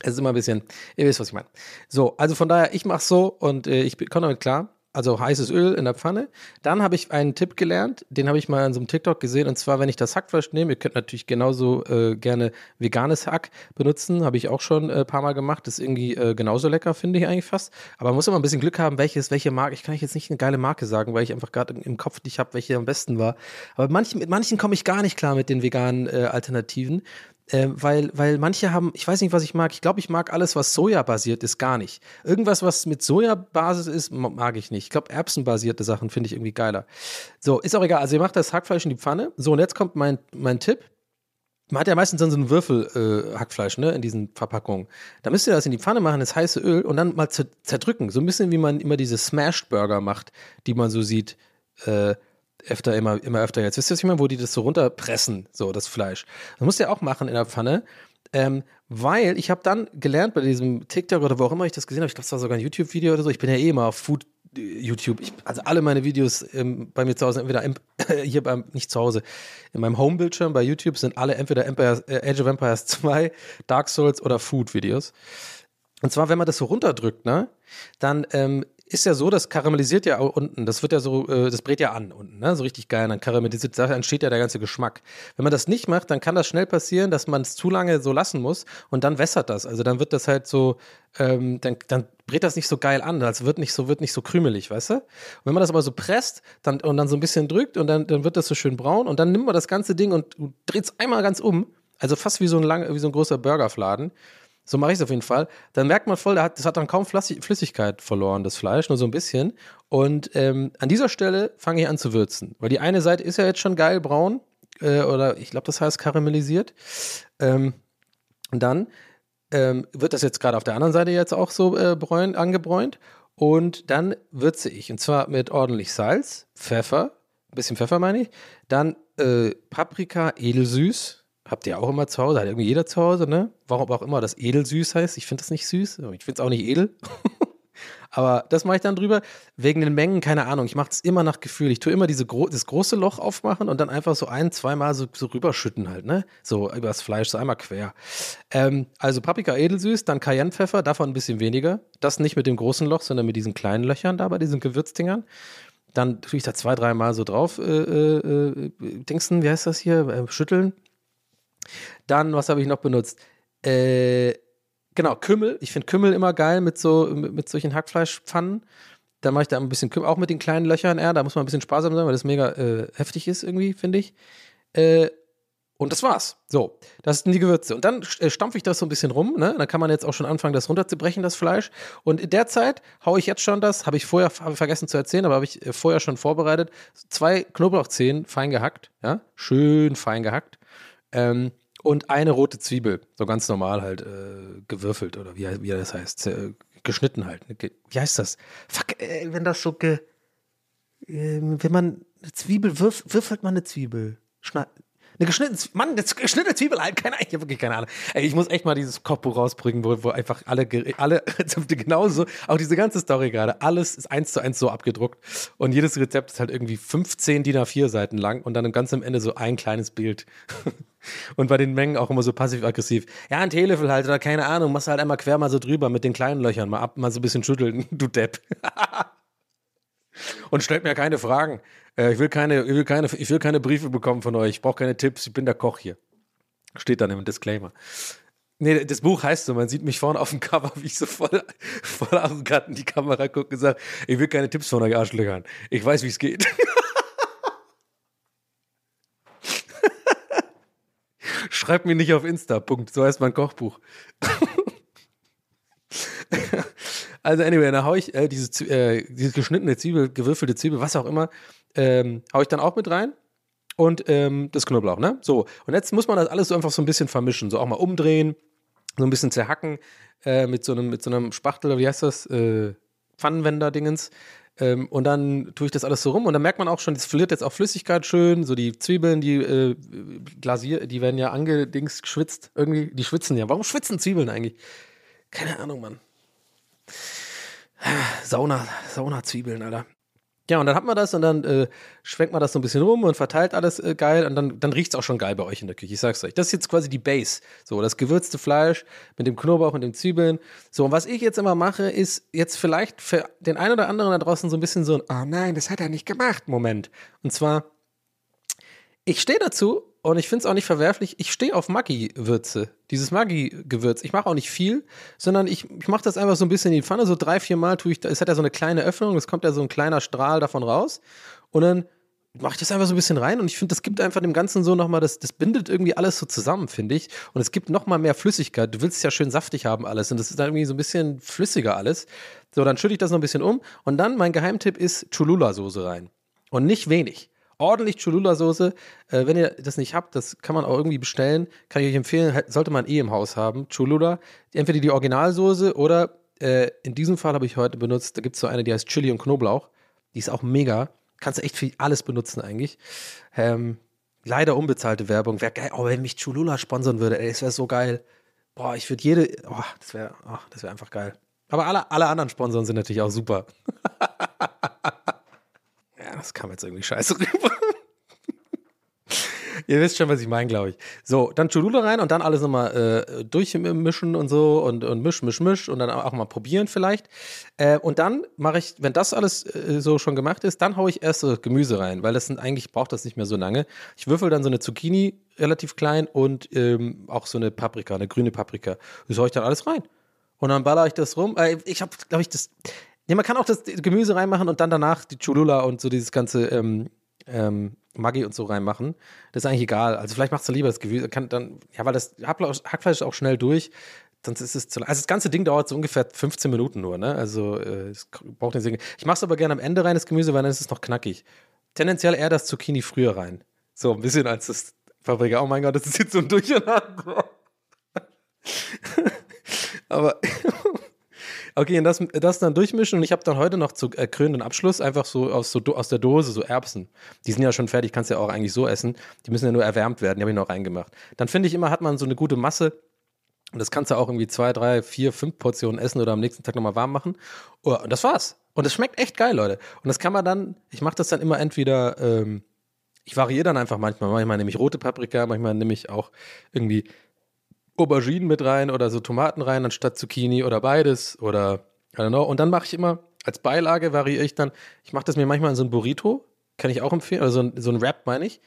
es ist immer ein bisschen, ihr wisst, was ich meine. So, also von daher, ich mach's so und äh, ich komme damit klar. Also heißes Öl in der Pfanne. Dann habe ich einen Tipp gelernt, den habe ich mal in so einem TikTok gesehen. Und zwar, wenn ich das Hackfleisch nehme, ihr könnt natürlich genauso äh, gerne veganes Hack benutzen. Habe ich auch schon ein äh, paar Mal gemacht. Ist irgendwie äh, genauso lecker, finde ich eigentlich fast. Aber man muss immer ein bisschen Glück haben, welches, welche Marke. Ich kann euch jetzt nicht eine geile Marke sagen, weil ich einfach gerade im, Kopf nicht habe, welche am besten war. Aber manchen, mit manchen komme ich gar nicht klar mit den veganen äh, Alternativen. Äh, weil, weil manche haben, ich weiß nicht, was ich mag. Ich glaube, ich mag alles, was Soja-basiert ist, gar nicht. Irgendwas, was mit Soja-Basis ist, ma- mag ich nicht. Ich glaube, erbsenbasierte Sachen finde ich irgendwie geiler. So, ist auch egal. Also, ihr macht das Hackfleisch in die Pfanne. So, und jetzt kommt mein, mein Tipp. Man hat ja meistens dann so einen Würfel äh, Hackfleisch, ne, in diesen Verpackungen. Da müsst ihr das in die Pfanne machen, das heiße Öl und dann mal zer zerdrücken. So ein bisschen wie man immer diese Smashed Burger macht, die man so sieht, äh, öfter, immer, immer öfter jetzt. Wisst ihr, was ich meine? Wo die das so runterpressen, so das Fleisch. Das musst ihr auch machen in der Pfanne. Ähm, weil ich habe dann gelernt bei diesem TikTok oder wo auch immer ich das gesehen habe, ich glaube, es war sogar ein YouTube-Video oder so. Ich bin ja eh immer auf Food äh, YouTube. Ich, also alle meine Videos ähm, bei mir zu Hause, entweder im, hier beim, nicht zu Hause, in meinem Home-Bildschirm bei YouTube sind alle entweder Empires, äh, Age of Empires 2, Dark Souls oder Food-Videos. Und zwar, wenn man das so runterdrückt, ne, dann ähm, ist ja so, das karamellisiert ja unten, das wird ja so, äh, das brät ja an unten, ne, so richtig geil, dann karamellisiert, da entsteht ja der ganze Geschmack. Wenn man das nicht macht, dann kann das schnell passieren, dass man es zu lange so lassen muss und dann wässert das. Also dann wird das halt so, ähm, dann, dann brät das nicht so geil an, also wird nicht so, wird nicht so krümelig, weißt du? Und wenn man das aber so presst dann, und dann so ein bisschen drückt und dann, dann wird das so schön braun und dann nimmt man das ganze Ding und, und dreht es einmal ganz um, also fast wie so ein lang, wie so ein großer Burgerfladen. So mache ich es auf jeden Fall. Dann merkt man voll, das hat dann kaum Flüssigkeit verloren, das Fleisch, nur so ein bisschen. Und ähm, an dieser Stelle fange ich an zu würzen. Weil die eine Seite ist ja jetzt schon geil braun. Äh, oder ich glaube, das heißt karamellisiert. Ähm, und dann ähm, wird das jetzt gerade auf der anderen Seite jetzt auch so äh, bräun, angebräunt. Und dann würze ich. Und zwar mit ordentlich Salz, Pfeffer, ein bisschen Pfeffer meine ich. Dann äh, Paprika edelsüß. Habt ihr auch immer zu Hause, hat irgendwie jeder zu Hause, ne? Warum auch immer das edelsüß heißt. Ich finde das nicht süß. Ich finde es auch nicht edel. Aber das mache ich dann drüber. Wegen den Mengen, keine Ahnung. Ich mache es immer nach Gefühl. Ich tue immer diese gro das große Loch aufmachen und dann einfach so ein, zweimal so, so rüberschütten halt, ne? So übers Fleisch, so einmal quer. Ähm, also Paprika edelsüß, dann Cayennepfeffer, davon ein bisschen weniger. Das nicht mit dem großen Loch, sondern mit diesen kleinen Löchern da bei diesen Gewürzdingern. Dann tue ich da zwei, dreimal so drauf, äh, äh, äh, Dingsen, wie heißt das hier? Äh, schütteln. Dann, was habe ich noch benutzt? Äh, genau, Kümmel. Ich finde Kümmel immer geil mit so mit, mit solchen Hackfleischpfannen. Da mache ich da ein bisschen Kümmel, auch mit den kleinen Löchern eher. Da muss man ein bisschen sparsam sein, weil das mega äh, heftig ist irgendwie, finde ich. Äh, und das war's. So, das sind die Gewürze. Und dann äh, stampfe ich das so ein bisschen rum. Ne? Dann kann man jetzt auch schon anfangen, das runterzubrechen, das Fleisch. Und in der Zeit haue ich jetzt schon das, habe ich vorher hab vergessen zu erzählen, aber habe ich äh, vorher schon vorbereitet. Zwei Knoblauchzehen fein gehackt, ja, schön fein gehackt. Ähm, und eine rote Zwiebel, so ganz normal halt äh, gewürfelt oder wie, wie das heißt, äh, geschnitten halt. Wie heißt das? Fuck, äh, wenn das so ge, äh, wenn man eine Zwiebel würf, würfelt man eine Zwiebel. Schneid, eine geschnittene, Zwie- Mann, eine geschnittene Zwiebel, halt, keine ich habe wirklich keine Ahnung. Ey, ich muss echt mal dieses Kochbuch rausbringen, wo, wo einfach alle, alle Rezepte genauso, auch diese ganze Story gerade, alles ist eins zu eins so abgedruckt und jedes Rezept ist halt irgendwie 15 DIN A4 Seiten lang und dann ganz am Ende so ein kleines Bild. Und bei den Mengen auch immer so passiv-aggressiv. Ja, ein Teelöffel halt oder keine Ahnung, machst halt einmal quer mal so drüber mit den kleinen Löchern, mal ab, mal so ein bisschen schütteln, du Depp. Und stellt mir keine Fragen. Äh, ich, will keine, ich, will keine, ich will keine Briefe bekommen von euch. Ich brauche keine Tipps. Ich bin der Koch hier. Steht dann im Disclaimer. Nee, das Buch heißt so, man sieht mich vorne auf dem Cover, wie ich so voll, voll arrogant in die Kamera gucke und sage, ich will keine Tipps von euch Arschlöchern. Ich weiß, wie es geht. Schreibt mir nicht auf Insta, Punkt. So heißt mein Kochbuch. also anyway, dann hau ich äh, diese, äh, diese geschnittene Zwiebel, gewürfelte Zwiebel, was auch immer, ähm, hau ich dann auch mit rein. Und ähm, das Knoblauch, ne? So. Und jetzt muss man das alles so einfach so ein bisschen vermischen. So auch mal umdrehen, so ein bisschen zerhacken äh, mit, so einem, mit so einem Spachtel, wie heißt das? Äh, Pfannenwender-Dingens. Ähm, und dann tue ich das alles so rum und dann merkt man auch schon, es verliert jetzt auch Flüssigkeit schön. So die Zwiebeln, die äh, glasier, die werden ja angedingst geschwitzt. Irgendwie, die schwitzen ja. Warum schwitzen Zwiebeln eigentlich? Keine Ahnung, Mann. Sauna, Sauna-Zwiebeln, Alter. Ja, und dann hat man das und dann äh, schwenkt man das so ein bisschen rum und verteilt alles äh, geil und dann, dann riecht es auch schon geil bei euch in der Küche. Ich sag's euch. Das ist jetzt quasi die Base. So, das gewürzte Fleisch mit dem Knoblauch und den Zwiebeln. So, und was ich jetzt immer mache, ist jetzt vielleicht für den einen oder anderen da draußen so ein bisschen so ein, oh nein, das hat er nicht gemacht, Moment. Und zwar, ich stehe dazu und ich finde es auch nicht verwerflich. Ich stehe auf Maggi-Würze. Dieses Maggi-Gewürz. Ich mache auch nicht viel, sondern ich, ich mache das einfach so ein bisschen in die Pfanne. So drei, vier Mal tue ich, es hat ja so eine kleine Öffnung, es kommt ja so ein kleiner Strahl davon raus. Und dann mache ich das einfach so ein bisschen rein und ich finde, das gibt einfach dem Ganzen so nochmal, das, das bindet irgendwie alles so zusammen, finde ich. Und es gibt nochmal mehr Flüssigkeit. Du willst es ja schön saftig haben alles und das ist dann irgendwie so ein bisschen flüssiger alles. So, dann schütte ich das noch ein bisschen um und dann mein Geheimtipp ist Cholula-Soße rein. Und nicht wenig ordentlich Cholula-Soße. Äh, wenn ihr das nicht habt, das kann man auch irgendwie bestellen. Kann ich euch empfehlen, halt, sollte man eh im Haus haben. Cholula. Entweder die Originalsoße oder äh, in diesem Fall habe ich heute benutzt, da gibt es so eine, die heißt Chili und Knoblauch. Die ist auch mega. Kannst du echt für alles benutzen eigentlich. Ähm, leider unbezahlte Werbung. Wäre geil. Oh, wenn mich Cholula sponsern würde, ey, das wäre so geil. Boah, ich würde jede. Oh, das wäre oh, wär einfach geil. Aber alle, alle anderen Sponsoren sind natürlich auch super. das kam jetzt irgendwie scheiße rüber. Ihr wisst schon, was ich meine, glaube ich. So, dann Cholula rein und dann alles nochmal äh, durchmischen und so und, und misch, misch, misch und dann auch mal probieren vielleicht. Äh, und dann mache ich, wenn das alles äh, so schon gemacht ist, dann haue ich erst so Gemüse rein, weil das sind, eigentlich braucht das nicht mehr so lange. Ich würfel dann so eine Zucchini relativ klein und ähm, auch so eine Paprika, eine grüne Paprika. Das haue ich dann alles rein. Und dann baller ich das rum. Äh, ich habe, glaube ich, das. Nee, man kann auch das Gemüse reinmachen und dann danach die Cholula und so dieses ganze ähm, ähm, Maggi und so reinmachen. Das ist eigentlich egal. Also vielleicht machst du lieber das Gemüse, kann dann, ja, weil das Hackfleisch ist auch schnell durch. Sonst ist es zu lang. Also das ganze Ding dauert so ungefähr 15 Minuten nur, ne? Also äh, es braucht nicht Ich mache es aber gerne am Ende rein, das Gemüse, weil dann ist es noch knackig. Tendenziell eher das Zucchini früher rein. So ein bisschen als das Paprika. Oh mein Gott, das ist jetzt so ein Durcheinander. aber Okay, und das, das dann durchmischen und ich habe dann heute noch zu äh, krönenden Abschluss einfach so aus, so aus der Dose so Erbsen. Die sind ja schon fertig, kannst ja auch eigentlich so essen. Die müssen ja nur erwärmt werden, die habe ich noch reingemacht. Dann finde ich immer, hat man so eine gute Masse. Und das kannst du auch irgendwie zwei, drei, vier, fünf Portionen essen oder am nächsten Tag nochmal warm machen. Oh, und das war's. Und es schmeckt echt geil, Leute. Und das kann man dann, ich mache das dann immer entweder, ähm, ich variiere dann einfach manchmal. Manchmal nehme ich rote Paprika, manchmal nehme ich auch irgendwie Auberginen mit rein oder so Tomaten rein anstatt Zucchini oder beides oder I don't know. Und dann mache ich immer als Beilage variiere ich dann, ich mache das mir manchmal in so ein Burrito, kann ich auch empfehlen, oder so ein, so ein Wrap meine ich.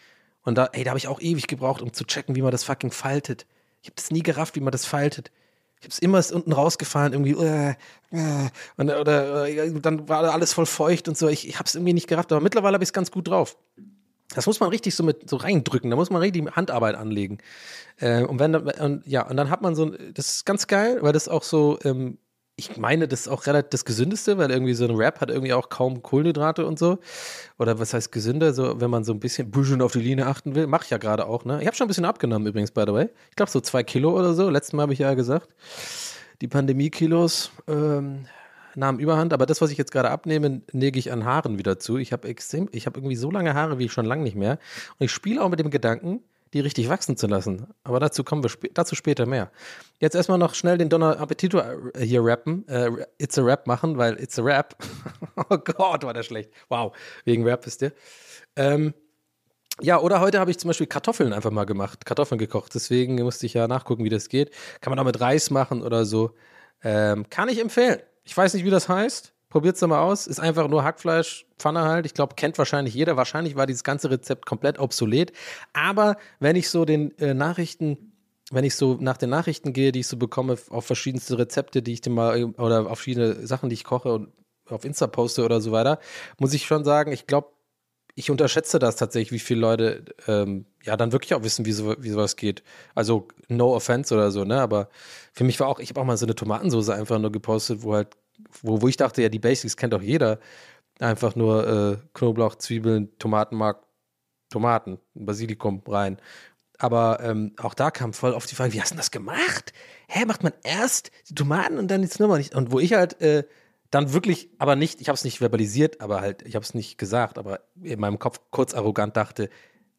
Und da, ey, da habe ich auch ewig gebraucht, um zu checken, wie man das fucking faltet. Ich habe das nie gerafft, wie man das faltet. Ich habe es immer unten rausgefahren, irgendwie, äh, äh, und, oder äh, dann war alles voll feucht und so. Ich, ich habe es irgendwie nicht gerafft, aber mittlerweile habe ich es ganz gut drauf. Das muss man richtig so mit so reindrücken, da muss man richtig Handarbeit anlegen. Äh, und wenn und, ja, und dann hat man so, das ist ganz geil, weil das auch so, ähm, ich meine, das ist auch relativ das Gesündeste, weil irgendwie so ein Rap hat irgendwie auch kaum Kohlenhydrate und so. Oder was heißt gesünder, so wenn man so ein bisschen, bisschen auf die Linie achten will. Mache ich ja gerade auch, ne? Ich habe schon ein bisschen abgenommen übrigens, by the way. Ich glaube so zwei Kilo oder so. Letztes Mal habe ich ja gesagt. Die Pandemie-Kilos ähm, nahmen überhand, aber das, was ich jetzt gerade abnehme, lege ich an Haaren wieder zu. Ich habe extrem, ich habe irgendwie so lange Haare wie schon lange nicht mehr. Und ich spiele auch mit dem Gedanken, die richtig wachsen zu lassen. Aber dazu kommen wir sp dazu später mehr. Jetzt erstmal noch schnell den Donner Appetito äh, hier rappen, äh, It's a Rap machen, weil It's a Rap. oh Gott, war der schlecht. Wow, wegen Rap ist der. Ähm, ja, oder heute habe ich zum Beispiel Kartoffeln einfach mal gemacht, Kartoffeln gekocht. Deswegen musste ich ja nachgucken, wie das geht. Kann man auch mit Reis machen oder so. Ähm, kann ich empfehlen. Ich weiß nicht, wie das heißt. Probiert es mal aus. Ist einfach nur Hackfleisch, Pfanne halt. Ich glaube, kennt wahrscheinlich jeder. Wahrscheinlich war dieses ganze Rezept komplett obsolet. Aber wenn ich so den äh, Nachrichten, wenn ich so nach den Nachrichten gehe, die ich so bekomme, auf verschiedenste Rezepte, die ich dir mal, oder auf verschiedene Sachen, die ich koche und auf Insta poste oder so weiter, muss ich schon sagen, ich glaube, ich unterschätze das tatsächlich, wie viele Leute ähm, ja dann wirklich auch wissen, wie, so, wie sowas geht. Also no offense oder so, ne? Aber für mich war auch, ich habe auch mal so eine Tomatensauce einfach nur gepostet, wo halt wo, wo ich dachte, ja, die Basics kennt doch jeder. Einfach nur äh, Knoblauch, Zwiebeln, Tomatenmark, Tomaten, Basilikum rein. Aber ähm, auch da kam voll auf die Frage, wie hast du das gemacht? Hä, macht man erst die Tomaten und dann die Nummer nicht? Und wo ich halt äh, dann wirklich, aber nicht, ich habe es nicht verbalisiert, aber halt, ich habe es nicht gesagt, aber in meinem Kopf kurz arrogant dachte,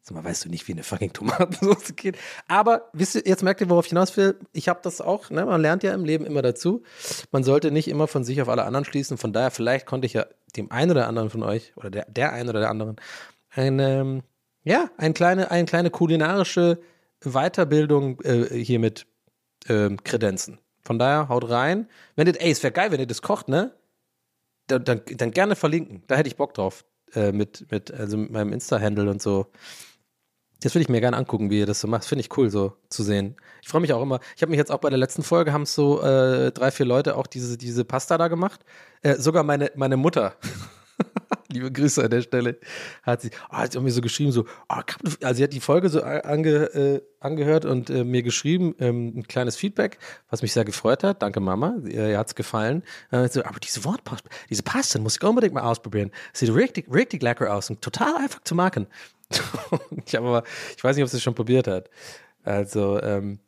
sag mal, weißt du nicht, wie eine fucking Tomatensauce geht? Aber wisst ihr, jetzt merkt ihr, worauf ich hinaus will. Ich habe das auch, ne? man lernt ja im Leben immer dazu. Man sollte nicht immer von sich auf alle anderen schließen. Von daher, vielleicht konnte ich ja dem einen oder anderen von euch oder der, der einen oder der anderen eine, ähm, ja, eine kleine, eine kleine kulinarische Weiterbildung äh, hiermit ähm, kredenzen. Von daher, haut rein. Wenn ihr, ey, es wäre geil, wenn ihr das kocht, ne? Dann, dann, dann gerne verlinken. Da hätte ich Bock drauf. Äh, mit, mit, also mit meinem Insta-Handle und so. Das würde ich mir gerne angucken, wie ihr das so macht. Finde ich cool, so zu sehen. Ich freue mich auch immer. Ich habe mich jetzt auch bei der letzten Folge, haben so äh, drei, vier Leute auch diese, diese Pasta da gemacht. Äh, sogar meine, meine Mutter. Liebe Grüße an der Stelle. Hat sie, oh, hat sie mir so geschrieben, so, oh, also sie hat die Folge so ange, äh, angehört und äh, mir geschrieben, ähm, ein kleines Feedback, was mich sehr gefreut hat. Danke, Mama. Ihr, ihr hat es gefallen. Äh, so, aber diese Wortpasta, diese Pasta muss ich unbedingt mal ausprobieren. Sieht richtig, richtig lecker aus und total einfach zu machen. ich habe aber, ich weiß nicht, ob sie es schon probiert hat. Also, ähm,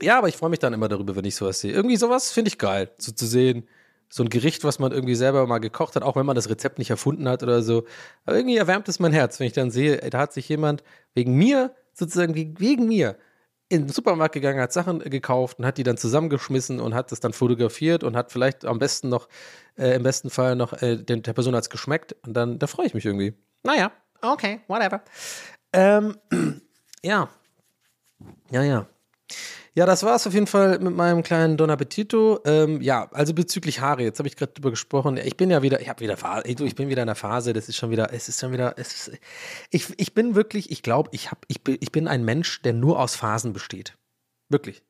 ja, aber ich freue mich dann immer darüber, wenn ich sowas sehe. Irgendwie sowas finde ich geil, so zu sehen so ein Gericht, was man irgendwie selber mal gekocht hat, auch wenn man das Rezept nicht erfunden hat oder so. Aber irgendwie erwärmt es mein Herz, wenn ich dann sehe, da hat sich jemand wegen mir, sozusagen wegen mir, in den Supermarkt gegangen, hat Sachen gekauft und hat die dann zusammengeschmissen und hat das dann fotografiert und hat vielleicht am besten noch, äh, im besten Fall noch, äh, der, Person hat es geschmeckt und dann, da freue ich mich irgendwie. Naja, okay, whatever. Ähm, ja. Ja, ja. Ja, das war es auf jeden Fall mit meinem kleinen Don Appetito. Ähm, ja, also bezüglich Haare, jetzt habe ich gerade drüber gesprochen. Ich bin ja wieder, ich habe wieder Phase, ich bin wieder in der Phase, das ist schon wieder, es ist schon wieder, es ist, ich, ich bin wirklich, ich glaube, ich, hab, ich, bin, ich bin ein Mensch, der nur aus Phasen besteht. Wirklich.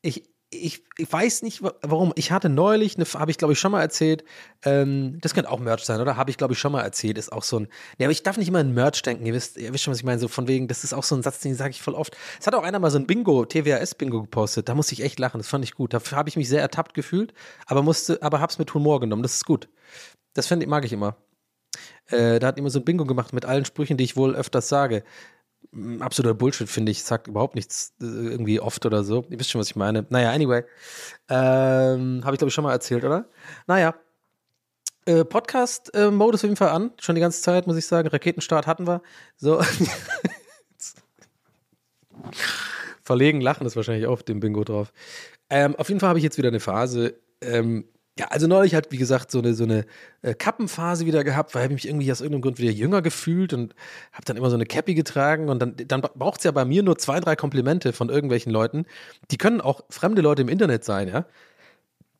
Ich, ich, ich weiß nicht, warum. Ich hatte neulich, habe ich glaube ich schon mal erzählt, ähm, das könnte auch Merch sein, oder? Habe ich glaube ich schon mal erzählt, ist auch so ein, ja, aber ich darf nicht immer in Merch denken, ihr wisst, ihr wisst schon, was ich meine, so von wegen, das ist auch so ein Satz, den sage ich voll oft. Es hat auch einer mal so ein Bingo, TWAS-Bingo gepostet, da musste ich echt lachen, das fand ich gut. Dafür habe ich mich sehr ertappt gefühlt, aber musste, aber hab's mit Humor genommen, das ist gut. Das find, mag ich immer. Äh, da hat immer so ein Bingo gemacht mit allen Sprüchen, die ich wohl öfters sage absoluter Bullshit, finde ich. Sagt überhaupt nichts äh, irgendwie oft oder so. Ihr wisst schon, was ich meine. Naja, anyway. Ähm, Habe ich, glaube ich, schon mal erzählt, oder? Naja. Äh, Podcast-Mode ist auf jeden Fall an. Schon die ganze Zeit, muss ich sagen. Raketenstart hatten wir. So. Verlegen lachen ist wahrscheinlich auf dem Bingo drauf. Ähm, auf jeden Fall habe ich jetzt wieder eine Phase. Ähm, ja, also neulich hat, wie gesagt, so eine, so eine äh, Kappenphase wieder gehabt, weil ich mich irgendwie aus irgendeinem Grund wieder jünger gefühlt und habe dann immer so eine Cappy getragen und dann, dann braucht es ja bei mir nur zwei, drei Komplimente von irgendwelchen Leuten. Die können auch fremde Leute im Internet sein, ja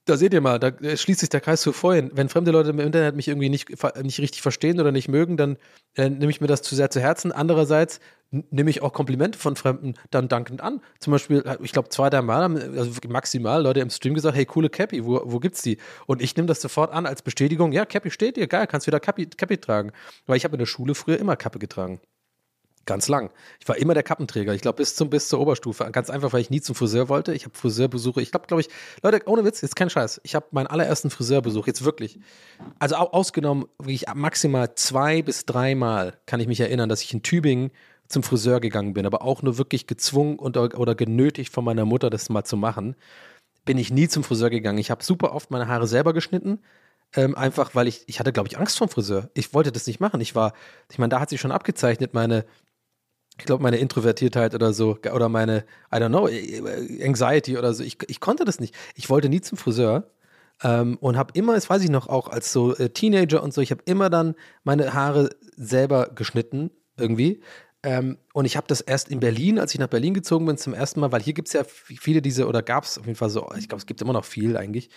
da seht ihr mal, da äh, schließt sich der Kreis zu vorhin. Wenn fremde Leute im Internet mich irgendwie nicht, nicht richtig verstehen oder nicht mögen, dann äh, nehme ich mir das zu sehr zu Herzen. Andererseits nehme ich auch Komplimente von Fremden dann dankend an. Zum Beispiel, äh, ich glaube, zwei, drei Mal haben also maximal Leute im Stream gesagt, hey, coole Cappy, wo, wo gibt's die? Und ich nehme das sofort an als Bestätigung, ja, Cappy steht dir, geil, kannst wieder Cappy, Cappy tragen. Weil ich habe in der Schule früher immer Kappe getragen. Ganz lang. Ich war immer der Kappenträger. Ich glaube, bis zum bis zur Oberstufe. Ganz einfach, weil ich nie zum Friseur wollte. Ich habe Friseurbesuche. Ich glaube, glaube ich, Leute, ohne Witz, jetzt kein Scheiß. Ich habe meinen allerersten Friseurbesuch, jetzt wirklich. Also ausgenommen, wirklich maximal zwei bis dreimal kann ich mich erinnern, dass ich in Tübingen zum Friseur gegangen bin, aber auch nur wirklich gezwungen und, oder genötigt von meiner Mutter, das mal zu machen, bin ich nie zum Friseur gegangen. Ich habe super oft meine Haare selber geschnitten. Ähm, einfach, weil ich, ich hatte, glaube ich, Angst vom Friseur. Ich wollte das nicht machen. Ich war, ich meine, da hat sich schon abgezeichnet, meine, ich glaube, meine Introvertiertheit oder so, oder meine, I don't know, Anxiety oder so. Ich, ich konnte das nicht. Ich wollte nie zum Friseur. Ähm, und habe immer, das weiß ich noch auch als so äh, Teenager und so, ich habe immer dann meine Haare selber geschnitten, irgendwie. Ähm, und ich habe das erst in Berlin, als ich nach Berlin gezogen bin, zum ersten Mal, weil hier gibt es ja viele diese, oder gab es auf jeden Fall so, ich glaube, es gibt immer noch viel eigentlich,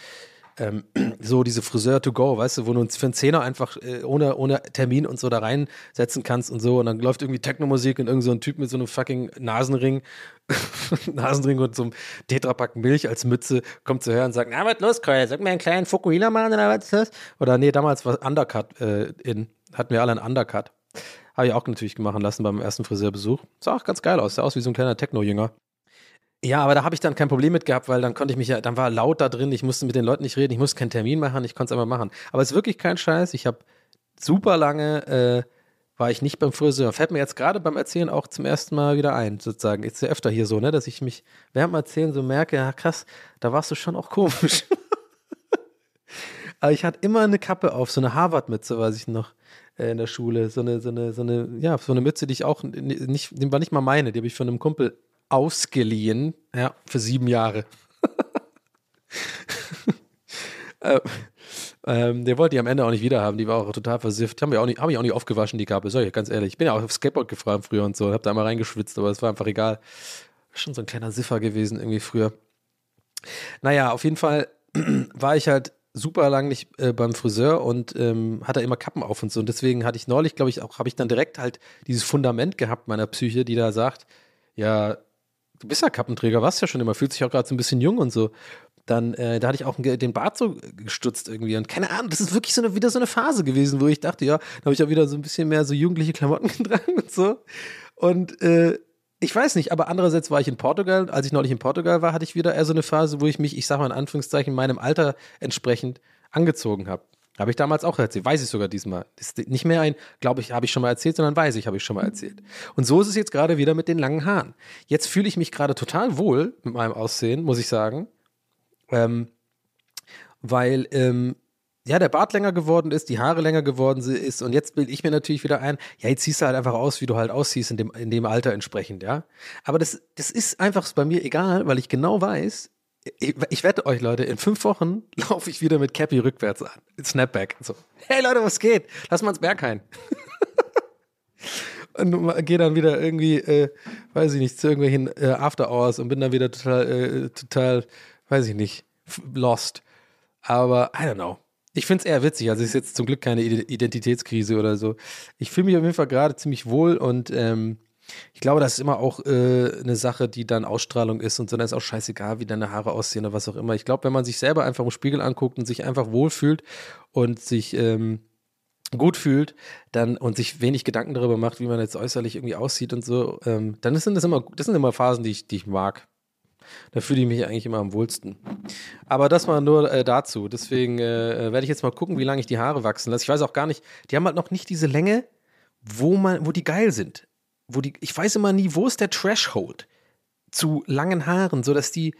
ähm, so diese Friseur to go, weißt du, wo du für einen Zehner einfach äh, ohne, ohne Termin und so da reinsetzen kannst und so und dann läuft irgendwie Techno-Musik und irgend so ein Typ mit so einem fucking Nasenring, Nasenring und so einem Tetrapack Milch als Mütze kommt zu hören und sagt, na, was los, Keul, sag mir einen kleinen Fukuhila machen oder was ist das? Oder nee, damals war Undercut äh, in, hatten wir alle einen Undercut. Habe ich auch natürlich machen lassen beim ersten Friseurbesuch. Sah auch ganz geil aus, sah aus wie so ein kleiner Techno-Jünger. Ja, aber da habe ich dann kein Problem mit gehabt, weil dann konnte ich mich ja, dann war laut da drin, ich musste mit den Leuten nicht reden, ich musste keinen Termin machen, ich konnte es einfach machen. Aber es ist wirklich kein Scheiß. Ich habe super lange äh, war ich nicht beim Friseur. Fällt mir jetzt gerade beim Erzählen auch zum ersten Mal wieder ein, sozusagen. Ist ja öfter hier so, ne, dass ich mich während dem Erzählen so merke, ja krass, da warst du schon auch komisch. Aber ich hatte immer eine Kappe auf, so eine Harvard-Mütze, weiß ich noch, in der Schule. So eine, so eine, so eine, ja, so eine Mütze, die ich auch nicht, die war nicht mal meine, die habe ich von einem Kumpel ausgeliehen, ja, für sieben Jahre. äh, ähm, der wollte die am Ende auch nicht wiederhaben, die war auch total versifft. Haben wir auch nicht, habe ich auch nicht aufgewaschen, die Kappe, sag ich ganz ehrlich. Ich bin ja auch auf Skateboard gefahren früher und so, hab da mal reingeschwitzt, aber es war einfach egal. Schon so ein kleiner Siffer gewesen irgendwie früher. Naja, auf jeden Fall war ich halt super lang nicht äh, beim Friseur und ähm, hatte immer Kappen auf und so. Und deswegen hatte ich neulich, glaube ich, auch, habe ich dann direkt halt dieses Fundament gehabt meiner Psyche, die da sagt, ja, du bist ja Kappenträger, warst ja schon immer, fühlt sich auch gerade so ein bisschen jung und so. Dann, äh, da hatte ich auch den Bart so gestutzt irgendwie. Und keine Ahnung, das ist wirklich so eine, wieder so eine Phase gewesen, wo ich dachte, ja, da habe ich auch wieder so ein bisschen mehr so jugendliche Klamotten getragen und so. Und äh, ich weiß nicht, aber andererseits war ich in Portugal. Als ich neulich in Portugal war, hatte ich wieder eher so eine Phase, wo ich mich, ich sag mal in Anführungszeichen, meinem Alter entsprechend angezogen habe. Habe ich damals auch erzählt, weiß ich sogar diesmal. Ist nicht mehr ein, glaube ich, habe ich schon mal erzählt, sondern weiß ich, habe ich schon mal erzählt. Und so ist es jetzt gerade wieder mit den langen Haaren. Jetzt fühle ich mich gerade total wohl mit meinem Aussehen, muss ich sagen. Ähm, weil ähm, ja, der Bart länger geworden ist, die Haare länger geworden ist und jetzt bilde ich mir natürlich wieder ein, ja, jetzt siehst du halt einfach aus, wie du halt aussiehst in dem, in dem Alter entsprechend, ja. Aber das, das ist einfach bei mir egal, weil ich genau weiß, ich, ich wette euch, Leute, in fünf Wochen laufe ich wieder mit Cappy rückwärts an. Snapback. So, hey Leute, was geht? Lass mal ins Berghain. und gehe dann wieder irgendwie, äh, weiß ich nicht, zu irgendwelchen äh, After Hours und bin dann wieder total, äh, total, weiß ich nicht, lost. Aber I don't know. Ich finde es eher witzig. Also es ist jetzt zum Glück keine Identitätskrise oder so. Ich fühle mich auf jeden Fall gerade ziemlich wohl und ähm, ich glaube, das ist immer auch äh, eine Sache, die dann Ausstrahlung ist und so. Dann ist auch scheißegal, wie deine Haare aussehen oder was auch immer. Ich glaube, wenn man sich selber einfach im Spiegel anguckt und sich einfach wohlfühlt und sich ähm, gut fühlt, dann und sich wenig Gedanken darüber macht, wie man jetzt äußerlich irgendwie aussieht und so, ähm, dann sind das immer, das sind immer Phasen, die ich, die ich mag. Da fühle ich mich eigentlich immer am wohlsten. Aber das war nur äh, dazu. Deswegen äh, werde ich jetzt mal gucken, wie lange ich die Haare wachsen lasse. Ich weiß auch gar nicht, die haben halt noch nicht diese Länge, wo man, wo die geil sind. Wo die, ich weiß immer nie, wo ist der Threshold zu langen Haaren, sodass die,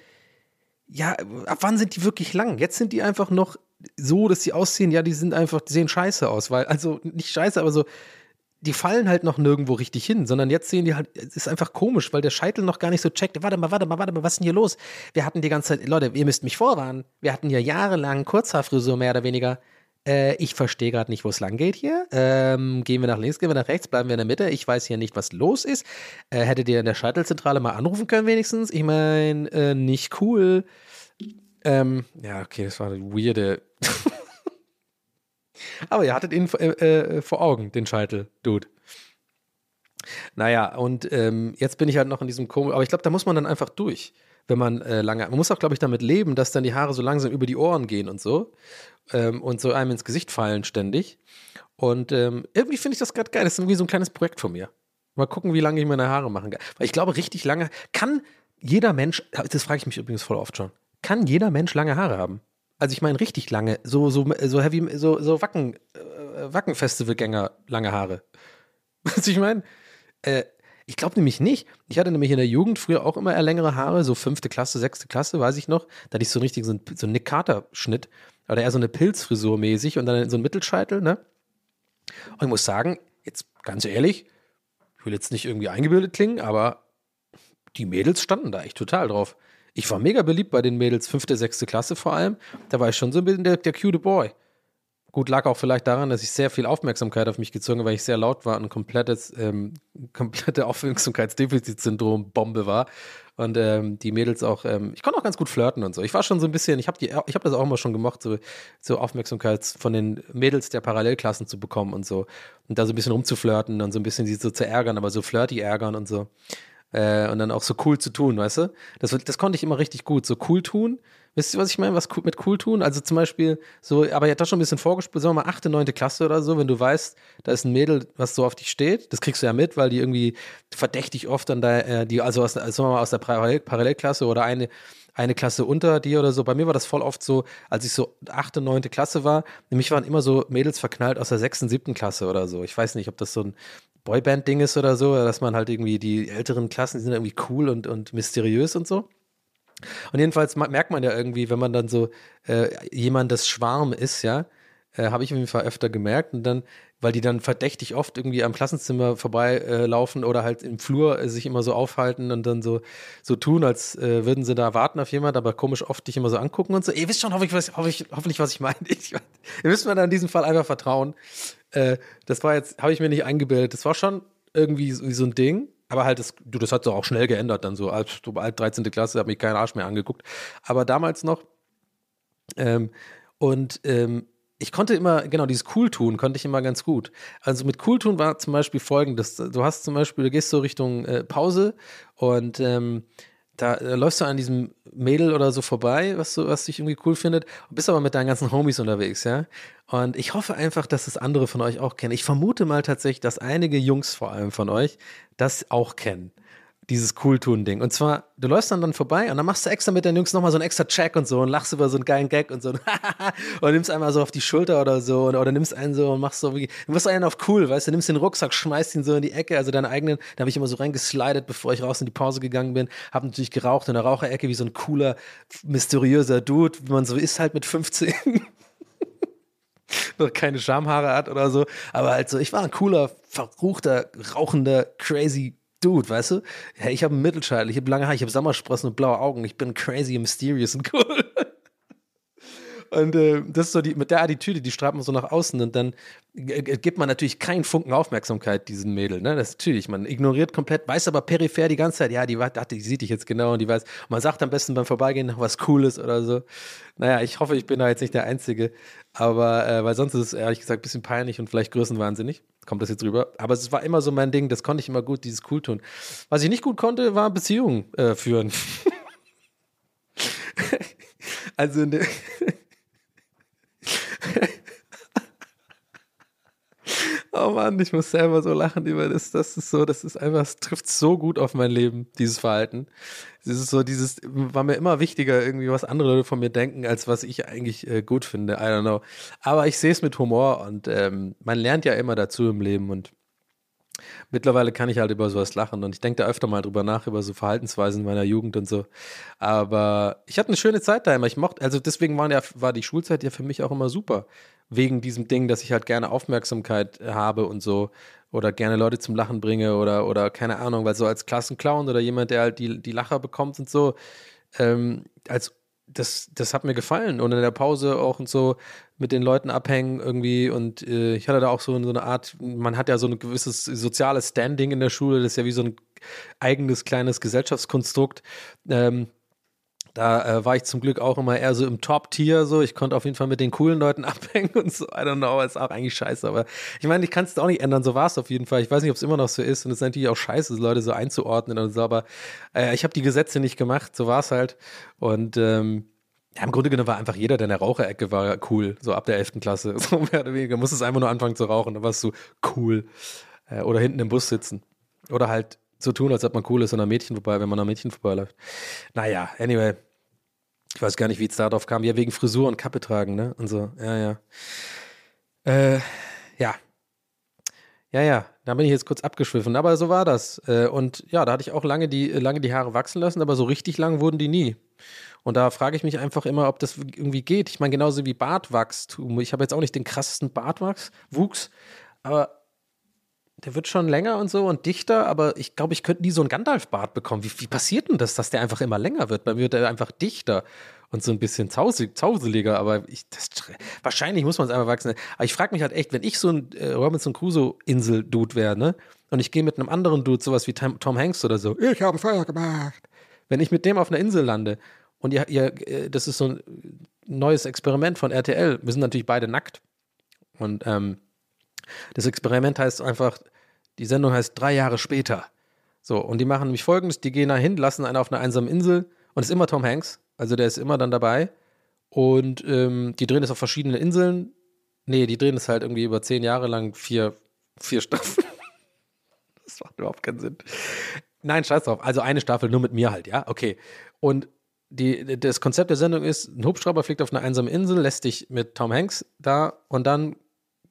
ja, ab wann sind die wirklich lang? Jetzt sind die einfach noch so, dass sie aussehen, ja, die sind einfach, die sehen scheiße aus, weil, also nicht scheiße, aber so, die fallen halt noch nirgendwo richtig hin, sondern jetzt sehen die halt, es ist einfach komisch, weil der Scheitel noch gar nicht so checkt. Warte mal, warte mal, warte mal, was ist denn hier los? Wir hatten die ganze Zeit, Leute, ihr müsst mich vorwarnen. Wir hatten ja jahrelang Kurzhaarfrisur mehr oder weniger. Äh, ich verstehe gerade nicht, wo es lang geht hier. Ähm, gehen wir nach links, gehen wir nach rechts, bleiben wir in der Mitte. Ich weiß hier nicht, was los ist. Äh, hättet ihr in der Scheitelzentrale mal anrufen können, wenigstens? Ich meine, äh, nicht cool. Ähm, ja, okay, das war eine weirde. Aber ihr hattet ihn äh, äh, vor Augen, den Scheitel, Dude. Naja, und ähm, jetzt bin ich halt noch in diesem Komisch, aber ich glaube, da muss man dann einfach durch, wenn man äh, lange, man muss auch, glaube ich, damit leben, dass dann die Haare so langsam über die Ohren gehen und so ähm, und so einem ins Gesicht fallen ständig. Und ähm, irgendwie finde ich das gerade geil. Das ist irgendwie so ein kleines Projekt von mir. Mal gucken, wie lange ich meine Haare machen kann. Weil ich glaube, richtig lange kann jeder Mensch, das frage ich mich übrigens voll oft schon, kann jeder Mensch lange Haare haben? Also ich meine richtig lange, so, so, so heavy, so, so Wacken, äh, Wacken-Festivalgänger, lange Haare. Was ich meine? Äh, ich glaube nämlich nicht. Ich hatte nämlich in der Jugend früher auch immer eher längere Haare, so fünfte Klasse, sechste Klasse, weiß ich noch. Da hatte ich so richtig so einen, so einen Nick Carter-Schnitt. Oder eher so eine Pilzfrisur mäßig und dann so ein Mittelscheitel, ne? Und ich muss sagen, jetzt ganz ehrlich, ich will jetzt nicht irgendwie eingebildet klingen, aber die Mädels standen da echt total drauf ich war mega beliebt bei den Mädels, fünfte, sechste Klasse vor allem. Da war ich schon so ein bisschen der, der cute Boy. Gut, lag auch vielleicht daran, dass ich sehr viel Aufmerksamkeit auf mich gezogen habe, weil ich sehr laut war und komplettes, ähm, komplette Aufmerksamkeitsdefizitsyndrom-Bombe war. Und ähm, die Mädels auch, ähm, ich konnte auch ganz gut flirten und so. Ich war schon so ein bisschen, ich habe hab das auch immer schon gemocht, so, so Aufmerksamkeit von den Mädels der Parallelklassen zu bekommen und so. Und da so ein bisschen rumzuflirten und so ein bisschen sie so zu ärgern, aber so flirty ärgern und so äh, und dann auch so cool zu tun, weißt du? Das, das konnte ich immer richtig gut, so cool tun. Wisst ihr, was ich meine, was mit cool tun? Also zum Beispiel so, aber ja, das schon ein bisschen vorgespielt, sagen wir mal achte, neunte Klasse oder so, wenn du weißt, da ist ein Mädel, was so auf dich steht, das kriegst du ja mit, weil die irgendwie verdächtig oft dann da, äh, die, also aus, sagen wir mal aus der Parallel Parallelklasse oder eine, eine Klasse unter dir oder so. Bei mir war das voll oft so, als ich so achte, neunte Klasse war, nämlich waren immer so Mädels verknallt aus der sechsten, siebten Klasse oder so. Ich weiß nicht, ob das so ein Boyband-Ding ist oder so, dass man halt irgendwie die älteren Klassen die sind irgendwie cool und, und mysteriös und so. Und jedenfalls merkt man ja irgendwie, wenn man dann so äh, jemandes Schwarm ist, ja, äh, habe ich auf jeden Fall öfter gemerkt. Und dann, weil die dann verdächtig oft irgendwie am Klassenzimmer vorbeilaufen äh, oder halt im Flur äh, sich immer so aufhalten und dann so, so tun, als äh, würden sie da warten auf jemand, aber komisch oft dich immer so angucken und so. Ihr wisst schon hoffentlich, was, hoffentlich, hoffentlich, was ich meine. Ihr müsst mir dann in diesem Fall einfach vertrauen. Äh, das war jetzt, habe ich mir nicht eingebildet. Das war schon irgendwie so, so ein Ding. Aber halt, das, du, das hat sich auch schnell geändert dann so. Als, alt 13. Klasse, hat mich kein Arsch mehr angeguckt. Aber damals noch, ähm, und ähm, ich konnte immer, genau, dieses Cool-Tun konnte ich immer ganz gut. Also mit Cool-Tun war zum Beispiel folgendes: Du hast zum Beispiel, du gehst so Richtung äh, Pause und ähm, da äh, läufst du an diesem Mädel oder so vorbei, was, du, was dich irgendwie cool findet, bist aber mit deinen ganzen Homies unterwegs, ja. Und ich hoffe einfach, dass es andere von euch auch kennen. Ich vermute mal tatsächlich, dass einige Jungs vor allem von euch das auch kennen. Dieses Cooltun-Ding. Und zwar, du läufst dann, dann vorbei und dann machst du extra mit deinen Jungs nochmal so einen extra Check und so und lachst über so einen geilen Gag und so und nimmst einmal so auf die Schulter oder so oder, oder nimmst einen so und machst so wie, du machst einen auf cool, weißt du, nimmst den Rucksack, schmeißt ihn so in die Ecke, also deinen eigenen, da habe ich immer so reingeslidet, bevor ich raus in die Pause gegangen bin, hab natürlich geraucht in der Raucherecke wie so ein cooler, mysteriöser Dude, wie man so ist halt mit 15. noch keine Schamhaare hat oder so. Aber halt so, ich war ein cooler, verruchter, rauchender, crazy Dude, weißt du? Ja, ich habe einen Mittelscheitel, ich habe lange Haare, ich habe Sommersprossen und blaue Augen. Ich bin crazy, mysterious und cool. Und äh, das ist so die, mit der Attitüde, die strahlt man so nach außen und dann gibt man natürlich keinen Funken Aufmerksamkeit diesen Mädel, ne? Das ist natürlich, man ignoriert komplett, weiß aber peripher die ganze Zeit, ja, die, dachte, die sieht dich jetzt genau und die weiß, man sagt am besten beim Vorbeigehen noch was Cooles oder so. Naja, ich hoffe, ich bin da jetzt nicht der Einzige, aber, äh, weil sonst ist es ehrlich gesagt ein bisschen peinlich und vielleicht größenwahnsinnig. Kommt das jetzt rüber? Aber es war immer so mein Ding, das konnte ich immer gut, dieses cool tun. Was ich nicht gut konnte, war Beziehungen äh, führen. also, ne, Oh Mann, ich muss selber so lachen über das. Das ist so, das ist einfach, es trifft so gut auf mein Leben, dieses Verhalten. Es ist so, dieses, war mir immer wichtiger, irgendwie, was andere Leute von mir denken, als was ich eigentlich äh, gut finde. I don't know. Aber ich sehe es mit Humor und ähm, man lernt ja immer dazu im Leben und mittlerweile kann ich halt über sowas lachen und ich denke da öfter mal drüber nach, über so Verhaltensweisen meiner Jugend und so. Aber ich hatte eine schöne Zeit da immer. Ich mochte, also deswegen ja, war die Schulzeit ja für mich auch immer super. Wegen diesem Ding, dass ich halt gerne Aufmerksamkeit habe und so. Oder gerne Leute zum Lachen bringe oder, oder keine Ahnung, weil so als Klassenclown oder jemand, der halt die, die Lacher bekommt und so, ähm, als das, das hat mir gefallen. Und in der Pause auch und so mit den Leuten abhängen irgendwie. Und äh, ich hatte da auch so, so eine Art, man hat ja so ein gewisses soziales Standing in der Schule, das ist ja wie so ein eigenes kleines Gesellschaftskonstrukt. Ähm, da äh, war ich zum Glück auch immer eher so im Top-Tier, so. Ich konnte auf jeden Fall mit den coolen Leuten abhängen und so. I don't know, ist auch eigentlich scheiße. Aber ich meine, ich kann es auch nicht ändern. So war es auf jeden Fall. Ich weiß nicht, ob es immer noch so ist. Und es ist natürlich auch scheiße, Leute so einzuordnen und so. Aber äh, ich habe die Gesetze nicht gemacht. So war es halt. Und ähm, ja, im Grunde genommen war einfach jeder, der in der Raucherecke war, cool. So ab der 11. Klasse. So mehr oder weniger. Musstest einfach nur anfangen zu rauchen. Dann warst du cool. Äh, oder hinten im Bus sitzen. Oder halt so tun, als ob man cool ist und an Mädchen vorbei, wenn man an Mädchen vorbeiläuft. Naja, anyway. Ich weiß gar nicht, wie es darauf kam. Ja, wegen Frisur und Kappe tragen, ne? Und so, ja, ja. Äh, ja. Ja, ja, da bin ich jetzt kurz abgeschwiffen, aber so war das. Äh, Und ja, da hatte ich auch lange die, lange die Haare wachsen lassen, aber so richtig lang wurden die nie. Und da frage ich mich einfach immer, ob das irgendwie geht. Ich meine, genauso wie Bartwachstum. Ich habe jetzt auch nicht den krassesten Bartwachs, Wuchs, aber der wird schon länger und so und dichter, aber ich glaube, ich könnte nie so einen Gandalf-Bart bekommen. Wie, wie passiert denn das, dass der einfach immer länger wird? Bei mir wird er einfach dichter und so ein bisschen zausig, zauseliger, aber ich, das, wahrscheinlich muss man es einfach wachsen. Aber ich frage mich halt echt, wenn ich so ein äh, Robinson Crusoe-Insel-Dude wäre, ne? Und ich gehe mit einem anderen Dude, sowas wie Tom, Tom Hanks oder so, Ich habe Feuer gemacht. wenn ich mit dem auf einer Insel lande und ihr, ihr, äh, das ist so ein neues Experiment von RTL, wir sind natürlich beide nackt. Und ähm, das Experiment heißt einfach, die Sendung heißt drei Jahre später. So, und die machen nämlich folgendes: die gehen da hin, lassen einen auf einer einsamen Insel und es ist immer Tom Hanks, also der ist immer dann dabei. Und ähm, die drehen es auf verschiedenen Inseln. Nee, die drehen es halt irgendwie über zehn Jahre lang, vier, vier Staffeln. das macht überhaupt keinen Sinn. Nein, scheiß drauf. Also eine Staffel nur mit mir halt, ja? Okay. Und die, das Konzept der Sendung ist, ein Hubschrauber fliegt auf eine einsame Insel, lässt dich mit Tom Hanks da und dann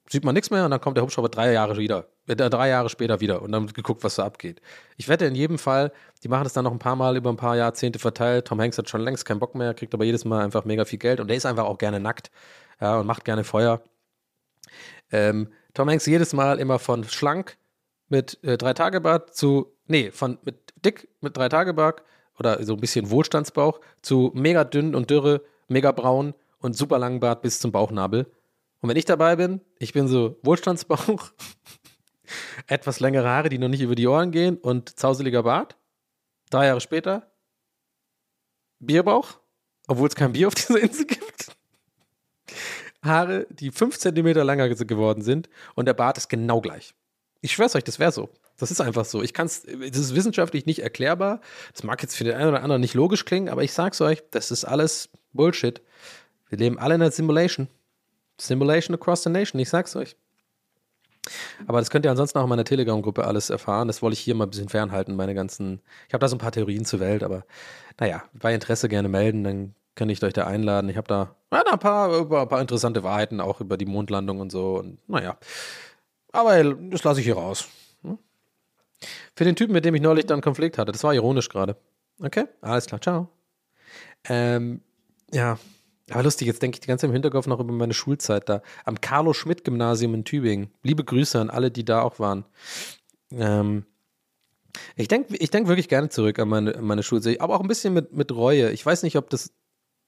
sieht man nichts mehr und dann kommt der Hubschrauber drei Jahre wieder, äh, drei Jahre später wieder und dann wird geguckt, was da abgeht. Ich wette in jedem Fall, die machen das dann noch ein paar Mal über ein paar Jahrzehnte verteilt. Tom Hanks hat schon längst keinen Bock mehr, kriegt aber jedes Mal einfach mega viel Geld und der ist einfach auch gerne nackt ja, und macht gerne Feuer. Ähm, Tom Hanks jedes Mal immer von schlank mit äh, drei Tage Bart zu, nee, von mit dick mit drei Tage Bart oder so ein bisschen Wohlstandsbauch zu mega dünn und dürre, mega braun und super langen Bart bis zum Bauchnabel. Und wenn ich dabei bin, ich bin so Wohlstandsbauch, etwas längere Haare, die noch nicht über die Ohren gehen und zauseliger Bart. Drei Jahre später, Bierbauch, obwohl es kein Bier auf dieser Insel gibt. Haare, die fünf Zentimeter länger geworden sind und der Bart ist genau gleich. Ich schwör's euch, das wäre so. Das ist einfach so. Ich kann es, das ist wissenschaftlich nicht erklärbar. Das mag jetzt für den einen oder anderen nicht logisch klingen, aber ich sag's euch, das ist alles Bullshit. Wir leben alle in einer Simulation. Simulation across the nation, ich sag's euch. Aber das könnt ihr ansonsten auch in meiner Telegram-Gruppe alles erfahren. Das wollte ich hier mal ein bisschen fernhalten, meine ganzen. Ich habe da so ein paar Theorien zur Welt, aber naja, bei Interesse gerne melden, dann kann ich euch da einladen. Ich habe da ja, ein, paar, ein paar interessante Wahrheiten auch über die Mondlandung und so. Und naja, aber das lasse ich hier raus. Für den Typen, mit dem ich neulich dann Konflikt hatte, das war ironisch gerade. Okay, alles klar, ciao. Ähm, ja, aber lustig, jetzt denke ich die ganze Zeit im Hinterkopf noch über meine Schulzeit da. Am Carlo-Schmidt-Gymnasium in Tübingen. Liebe Grüße an alle, die da auch waren. Ähm, ich denke ich denk wirklich gerne zurück an meine, meine Schulzeit, aber auch ein bisschen mit, mit Reue. Ich weiß nicht, ob das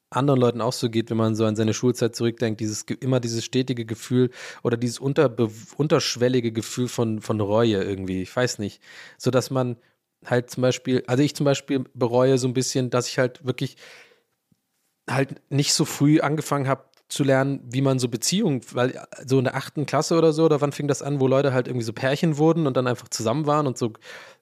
anderen Leuten auch so geht, wenn man so an seine Schulzeit zurückdenkt, dieses immer dieses stetige Gefühl oder dieses unter, unterschwellige Gefühl von, von Reue irgendwie. Ich weiß nicht. So dass man halt zum Beispiel, also ich zum Beispiel bereue so ein bisschen, dass ich halt wirklich halt nicht so früh angefangen habe zu lernen, wie man so Beziehungen, weil so in der achten Klasse oder so, oder wann fing das an, wo Leute halt irgendwie so Pärchen wurden und dann einfach zusammen waren und so,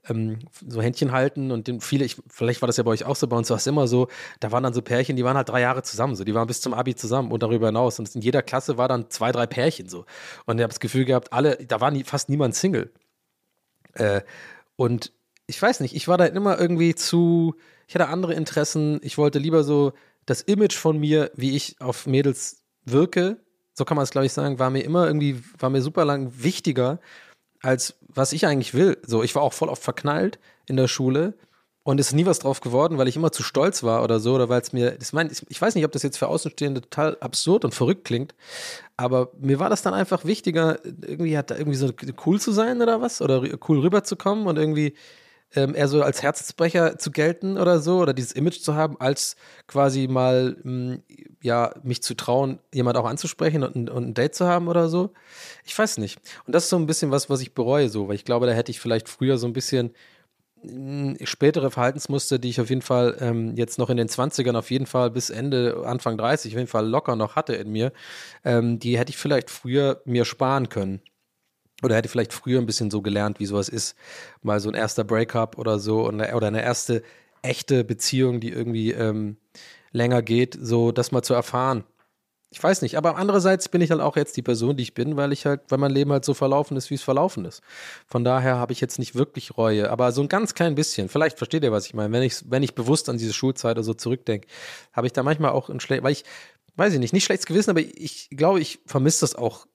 ähm, so Händchen halten und viele, ich, vielleicht war das ja bei euch auch so, bei uns war es immer so, da waren dann so Pärchen, die waren halt drei Jahre zusammen, so, die waren bis zum Abi zusammen und darüber hinaus und in jeder Klasse war dann zwei, drei Pärchen so. Und ich habe das Gefühl gehabt, alle, da war nie, fast niemand Single. Äh, und ich weiß nicht, ich war da immer irgendwie zu, ich hatte andere Interessen, ich wollte lieber so das Image von mir, wie ich auf Mädels wirke, so kann man es, glaube ich, sagen, war mir immer irgendwie, war mir super lang wichtiger, als was ich eigentlich will. So, ich war auch voll oft verknallt in der Schule und ist nie was drauf geworden, weil ich immer zu stolz war oder so, oder weil es mir, das mein, ich weiß nicht, ob das jetzt für Außenstehende total absurd und verrückt klingt, aber mir war das dann einfach wichtiger, irgendwie hat da irgendwie so cool zu sein oder was, oder cool rüberzukommen und irgendwie ähm, eher so als Herzensbrecher zu gelten oder so, oder dieses Image zu haben, als quasi mal, mh, hm, ja, mich zu trauen, jemand auch anzusprechen und, und ein Date zu haben oder so. Ich weiß nicht. Und das ist so ein bisschen was, was ich bereue, so, weil ich glaube, da hätte ich vielleicht früher so ein bisschen mh, hm, spätere Verhaltensmuster, die ich auf jeden Fall ähm, jetzt noch in den 20ern auf jeden Fall bis Ende, Anfang 30 auf jeden Fall locker noch hatte in mir, ähm, die hätte ich vielleicht früher mir sparen können. Oder hätte vielleicht früher ein bisschen so gelernt, wie sowas ist. Mal so ein erster Breakup oder so oder eine erste echte Beziehung, die irgendwie ähm, länger geht, so das mal zu erfahren. Ich weiß nicht, aber andererseits bin ich halt auch jetzt die Person, die ich bin, weil ich halt, weil mein Leben halt so verlaufen ist, wie es verlaufen ist. Von daher habe ich jetzt nicht wirklich Reue, aber so ein ganz klein bisschen. Vielleicht versteht ihr, was ich meine. Wenn ich, wenn ich bewusst an diese Schulzeit oder so zurückdenke, habe ich da manchmal auch ein schlecht, weil ich, weiß ich nicht, nicht schlechtes Gewissen, aber ich glaube, ich vermisse das auch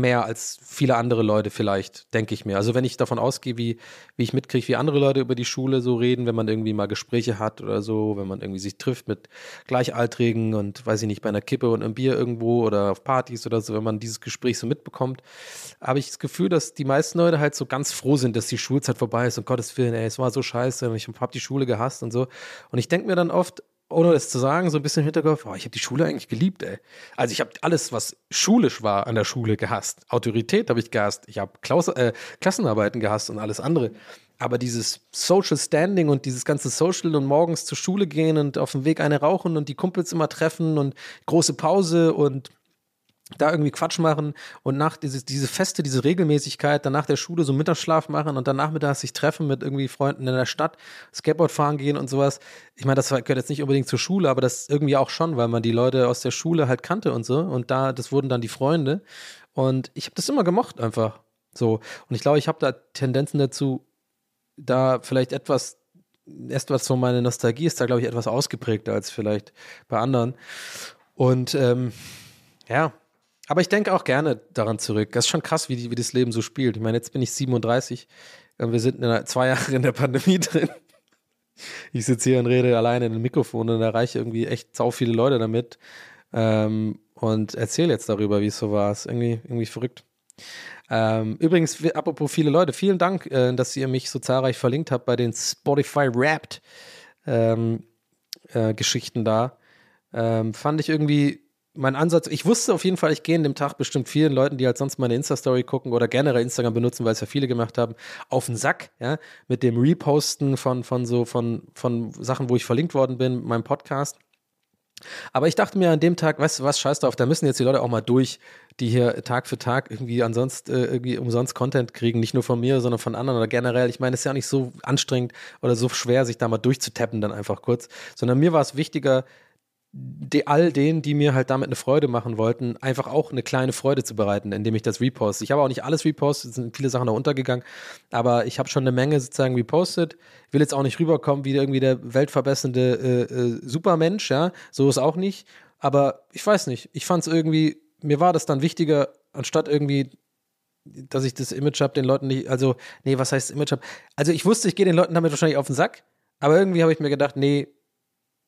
mehr als viele andere Leute vielleicht, denke ich mir. Also wenn ich davon ausgehe, wie, wie ich mitkriege, wie andere Leute über die Schule so reden, wenn man irgendwie mal Gespräche hat oder so, wenn man irgendwie sich trifft mit Gleichaltrigen und weiß ich nicht, bei einer Kippe und einem Bier irgendwo oder auf Partys oder so, wenn man dieses Gespräch so mitbekommt, habe ich das Gefühl, dass die meisten Leute halt so ganz froh sind, dass die Schulzeit vorbei ist und Gottes Willen, ey, es war so scheiße und ich habe die Schule gehasst und so. Und ich denke mir dann oft, ohne es zu sagen, so ein bisschen im Hinterkopf, oh, ich habe die Schule eigentlich geliebt, ey. Also ich habe alles, was schulisch war an der Schule gehasst. Autorität habe ich gehasst. Ich habe äh, Klassenarbeiten gehasst und alles andere. Aber dieses Social Standing und dieses ganze Social und morgens zur Schule gehen und auf dem Weg eine rauchen und die Kumpels immer treffen und große Pause und da irgendwie Quatsch machen und nach diese, diese Feste, diese Regelmäßigkeit, dann nach der Schule so Mittagsschlaf machen und dann nachmittags sich treffen mit irgendwie Freunden in der Stadt, Skateboard fahren gehen und sowas. Ich meine, das gehört jetzt nicht unbedingt zur Schule, aber das irgendwie auch schon, weil man die Leute aus der Schule halt kannte und so. Und da, das wurden dann die Freunde. Und ich habe das immer gemocht einfach so. Und ich glaube, ich habe da Tendenzen dazu, da vielleicht etwas erst was so meine Nostalgie ist da glaube ich etwas ausgeprägter als vielleicht bei anderen. Und ähm, ja, Aber ich denke auch gerne daran zurück. Das ist schon krass, wie, die, wie das Leben so spielt. Ich meine, jetzt bin ich 37 und wir sind in einer, zwei Jahre in der Pandemie drin. Ich sitze hier und rede alleine in ein Mikrofon und erreiche irgendwie echt sau viele Leute damit ähm, und erzähle jetzt darüber, wie es so war. Ist irgendwie, irgendwie verrückt. Ähm, übrigens, apropos viele Leute, vielen Dank, äh, dass ihr mich so zahlreich verlinkt habt bei den Spotify Wrapped ähm, äh, Geschichten da. Ähm, fand ich irgendwie mein Ansatz, ich wusste auf jeden Fall, ich gehe in dem Tag bestimmt vielen Leuten, die halt sonst meine Insta-Story gucken oder generell Instagram benutzen, weil es ja viele gemacht haben, auf den Sack, ja, mit dem Reposten von, von so, von, von Sachen, wo ich verlinkt worden bin, meinem Podcast. Aber ich dachte mir an dem Tag, weißt du was, scheiß drauf, da müssen jetzt die Leute auch mal durch, die hier Tag für Tag irgendwie ansonsten äh, irgendwie umsonst Content kriegen, nicht nur von mir, sondern von anderen oder generell. Ich meine, es ist ja nicht so anstrengend oder so schwer, sich da mal durchzutappen dann einfach kurz, sondern mir war es wichtiger, die, all denen, die mir halt damit eine Freude machen wollten, einfach auch eine kleine Freude zu bereiten, indem ich das reposte. Ich habe auch nicht alles repostet, es sind viele Sachen da untergegangen, aber ich habe schon eine Menge sozusagen repostet. Will jetzt auch nicht rüberkommen wie irgendwie der weltverbessernde äh, äh, Supermensch, ja, so ist auch nicht. Aber ich weiß nicht, ich fand es irgendwie, mir war das dann wichtiger, anstatt irgendwie dass ich das Image habe, den Leuten nicht, also, nee, was heißt Image habe? Also ich wusste, ich gehe den Leuten damit wahrscheinlich auf den Sack, aber irgendwie habe ich mir gedacht, nee,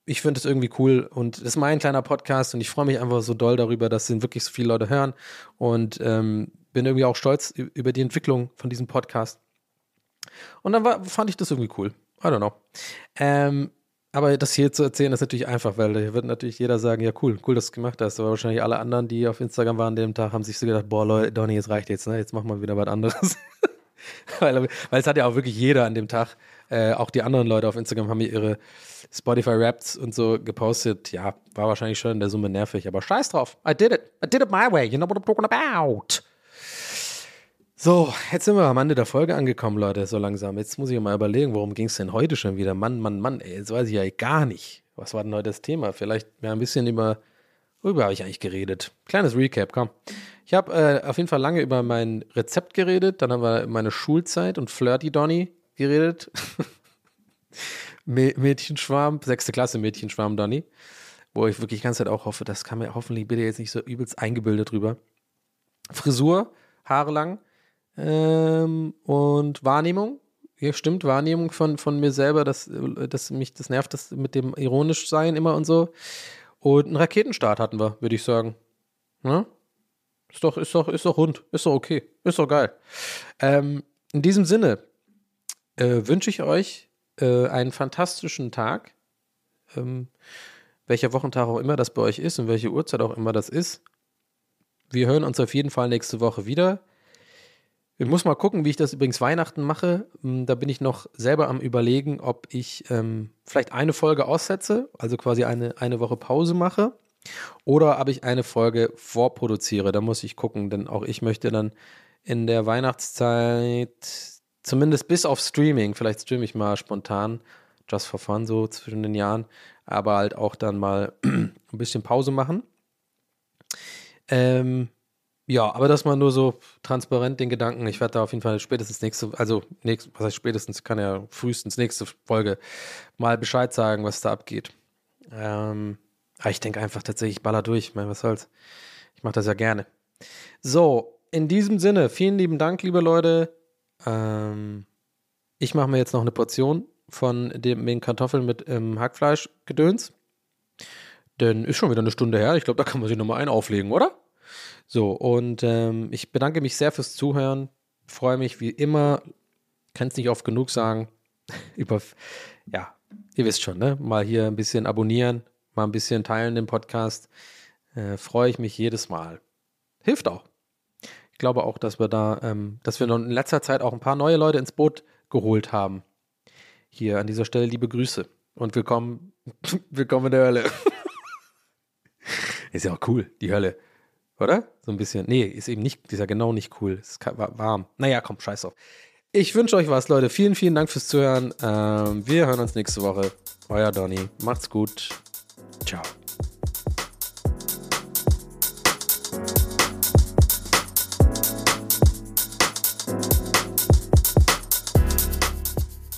ich finde es irgendwie cool und das ist mein kleiner Podcast und ich freue mich einfach so doll darüber, dass ihn wirklich so viele Leute hören und ähm, bin irgendwie auch stolz über die Entwicklung von diesem Podcast. Und dann war, fand ich das irgendwie cool. I don't know. Ähm, aber das hier zu erzählen ist natürlich einfach, weil da wird natürlich jeder sagen, ja cool, cool, dass du es gemacht hast. Aber wahrscheinlich alle anderen, die auf Instagram waren an dem Tag, haben sich so gedacht, boah Leute, Donny, jetzt reicht jetzt, ne? Jetzt machen wir wieder was anderes. weil, weil es hat ja auch wirklich jeder an dem Tag, äh, auch die anderen Leute auf Instagram haben ihre Spotify Raps und so gepostet. Ja, war wahrscheinlich schon in der Summe nervig, aber scheiß drauf. I did it. I did it my way. You know what I'm talking about. So, jetzt sind wir am Ende der Folge angekommen, Leute, so langsam. Jetzt muss ich mal überlegen, worum ging es denn heute schon wieder? Mann, Mann, Mann, ey, jetzt weiß ich ja gar nicht. Was war denn heute das Thema? Vielleicht ja, ein bisschen über, worüber habe ich eigentlich geredet? Kleines Recap, komm. Ich habe äh, auf jeden Fall lange über mein Rezept geredet, dann haben wir meine Schulzeit und Flirty Donny geredet. Mädchenschwarm, sechste Klasse Mädchenschwarm Donny, wo ich wirklich die ganze Zeit auch hoffe, das kann mir hoffentlich bitte jetzt nicht so übelst eingebildet drüber. Frisur, Haare lang ähm, und Wahrnehmung. Ja, stimmt, Wahrnehmung von, von mir selber, dass, dass mich das nervt, das mit dem ironisch sein immer und so. Und einen Raketenstart hatten wir, würde ich sagen. Ja? Ist doch, ist doch, ist doch rund, ist doch okay, ist doch geil. Ähm, in diesem Sinne äh, wünsche ich euch äh, einen fantastischen Tag. Ähm, welcher Wochentag auch immer das bei euch ist und welche Uhrzeit auch immer das ist. Wir hören uns auf jeden Fall nächste Woche wieder. Ich muss mal gucken, wie ich das übrigens Weihnachten mache. Hm, da bin ich noch selber am Überlegen, ob ich ähm, vielleicht eine Folge aussetze, also quasi eine, eine Woche Pause mache, oder ob ich eine Folge vorproduziere. Da muss ich gucken, denn auch ich möchte dann in der Weihnachtszeit zumindest bis auf Streaming, vielleicht streame ich mal spontan, just for fun, so zwischen den Jahren, aber halt auch dann mal ein bisschen Pause machen. Ähm, ja, aber das mal nur so transparent den Gedanken. Ich werde da auf jeden Fall spätestens nächste, also nächst, was heißt spätestens, kann ja frühestens nächste Folge mal Bescheid sagen, was da abgeht. Ähm, ich denke einfach tatsächlich, ich baller durch. Ich meine, was soll's? Ich mache das ja gerne. So, in diesem Sinne, vielen lieben Dank, liebe Leute. Ähm, ich mache mir jetzt noch eine Portion von dem, den Kartoffeln mit ähm, Hackfleisch-Gedöns. Denn ist schon wieder eine Stunde her. Ich glaube, da kann man sich nochmal einen auflegen, oder? So, und ähm, ich bedanke mich sehr fürs Zuhören. Freue mich wie immer, kann es nicht oft genug sagen, über, ja, ihr wisst schon, ne? Mal hier ein bisschen abonnieren, mal ein bisschen teilen den Podcast. Äh, Freue ich mich jedes Mal. Hilft auch. Ich glaube auch, dass wir da, ähm, dass wir in letzter Zeit auch ein paar neue Leute ins Boot geholt haben. Hier an dieser Stelle liebe Grüße und willkommen, willkommen in der Hölle. ist ja auch cool, die Hölle. Oder? So ein bisschen. Nee, ist eben nicht, ist ja genau nicht cool. Es ist warm. Naja, komm, scheiß drauf. Ich wünsche euch was, Leute. Vielen, vielen Dank fürs Zuhören. Ähm, wir hören uns nächste Woche. Euer Donny. Macht's gut. Ciao.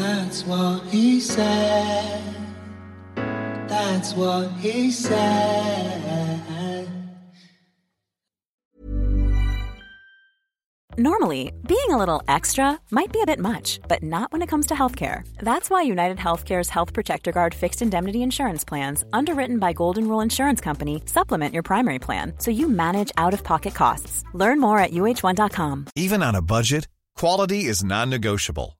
That's what he said. That's what he said. Normally, being a little extra might be a bit much, but not when it comes to healthcare. That's why United Healthcare's Health Protector Guard fixed indemnity insurance plans, underwritten by Golden Rule Insurance Company, supplement your primary plan so you manage out of pocket costs. Learn more at uh1.com. Even on a budget, quality is non-negotiable.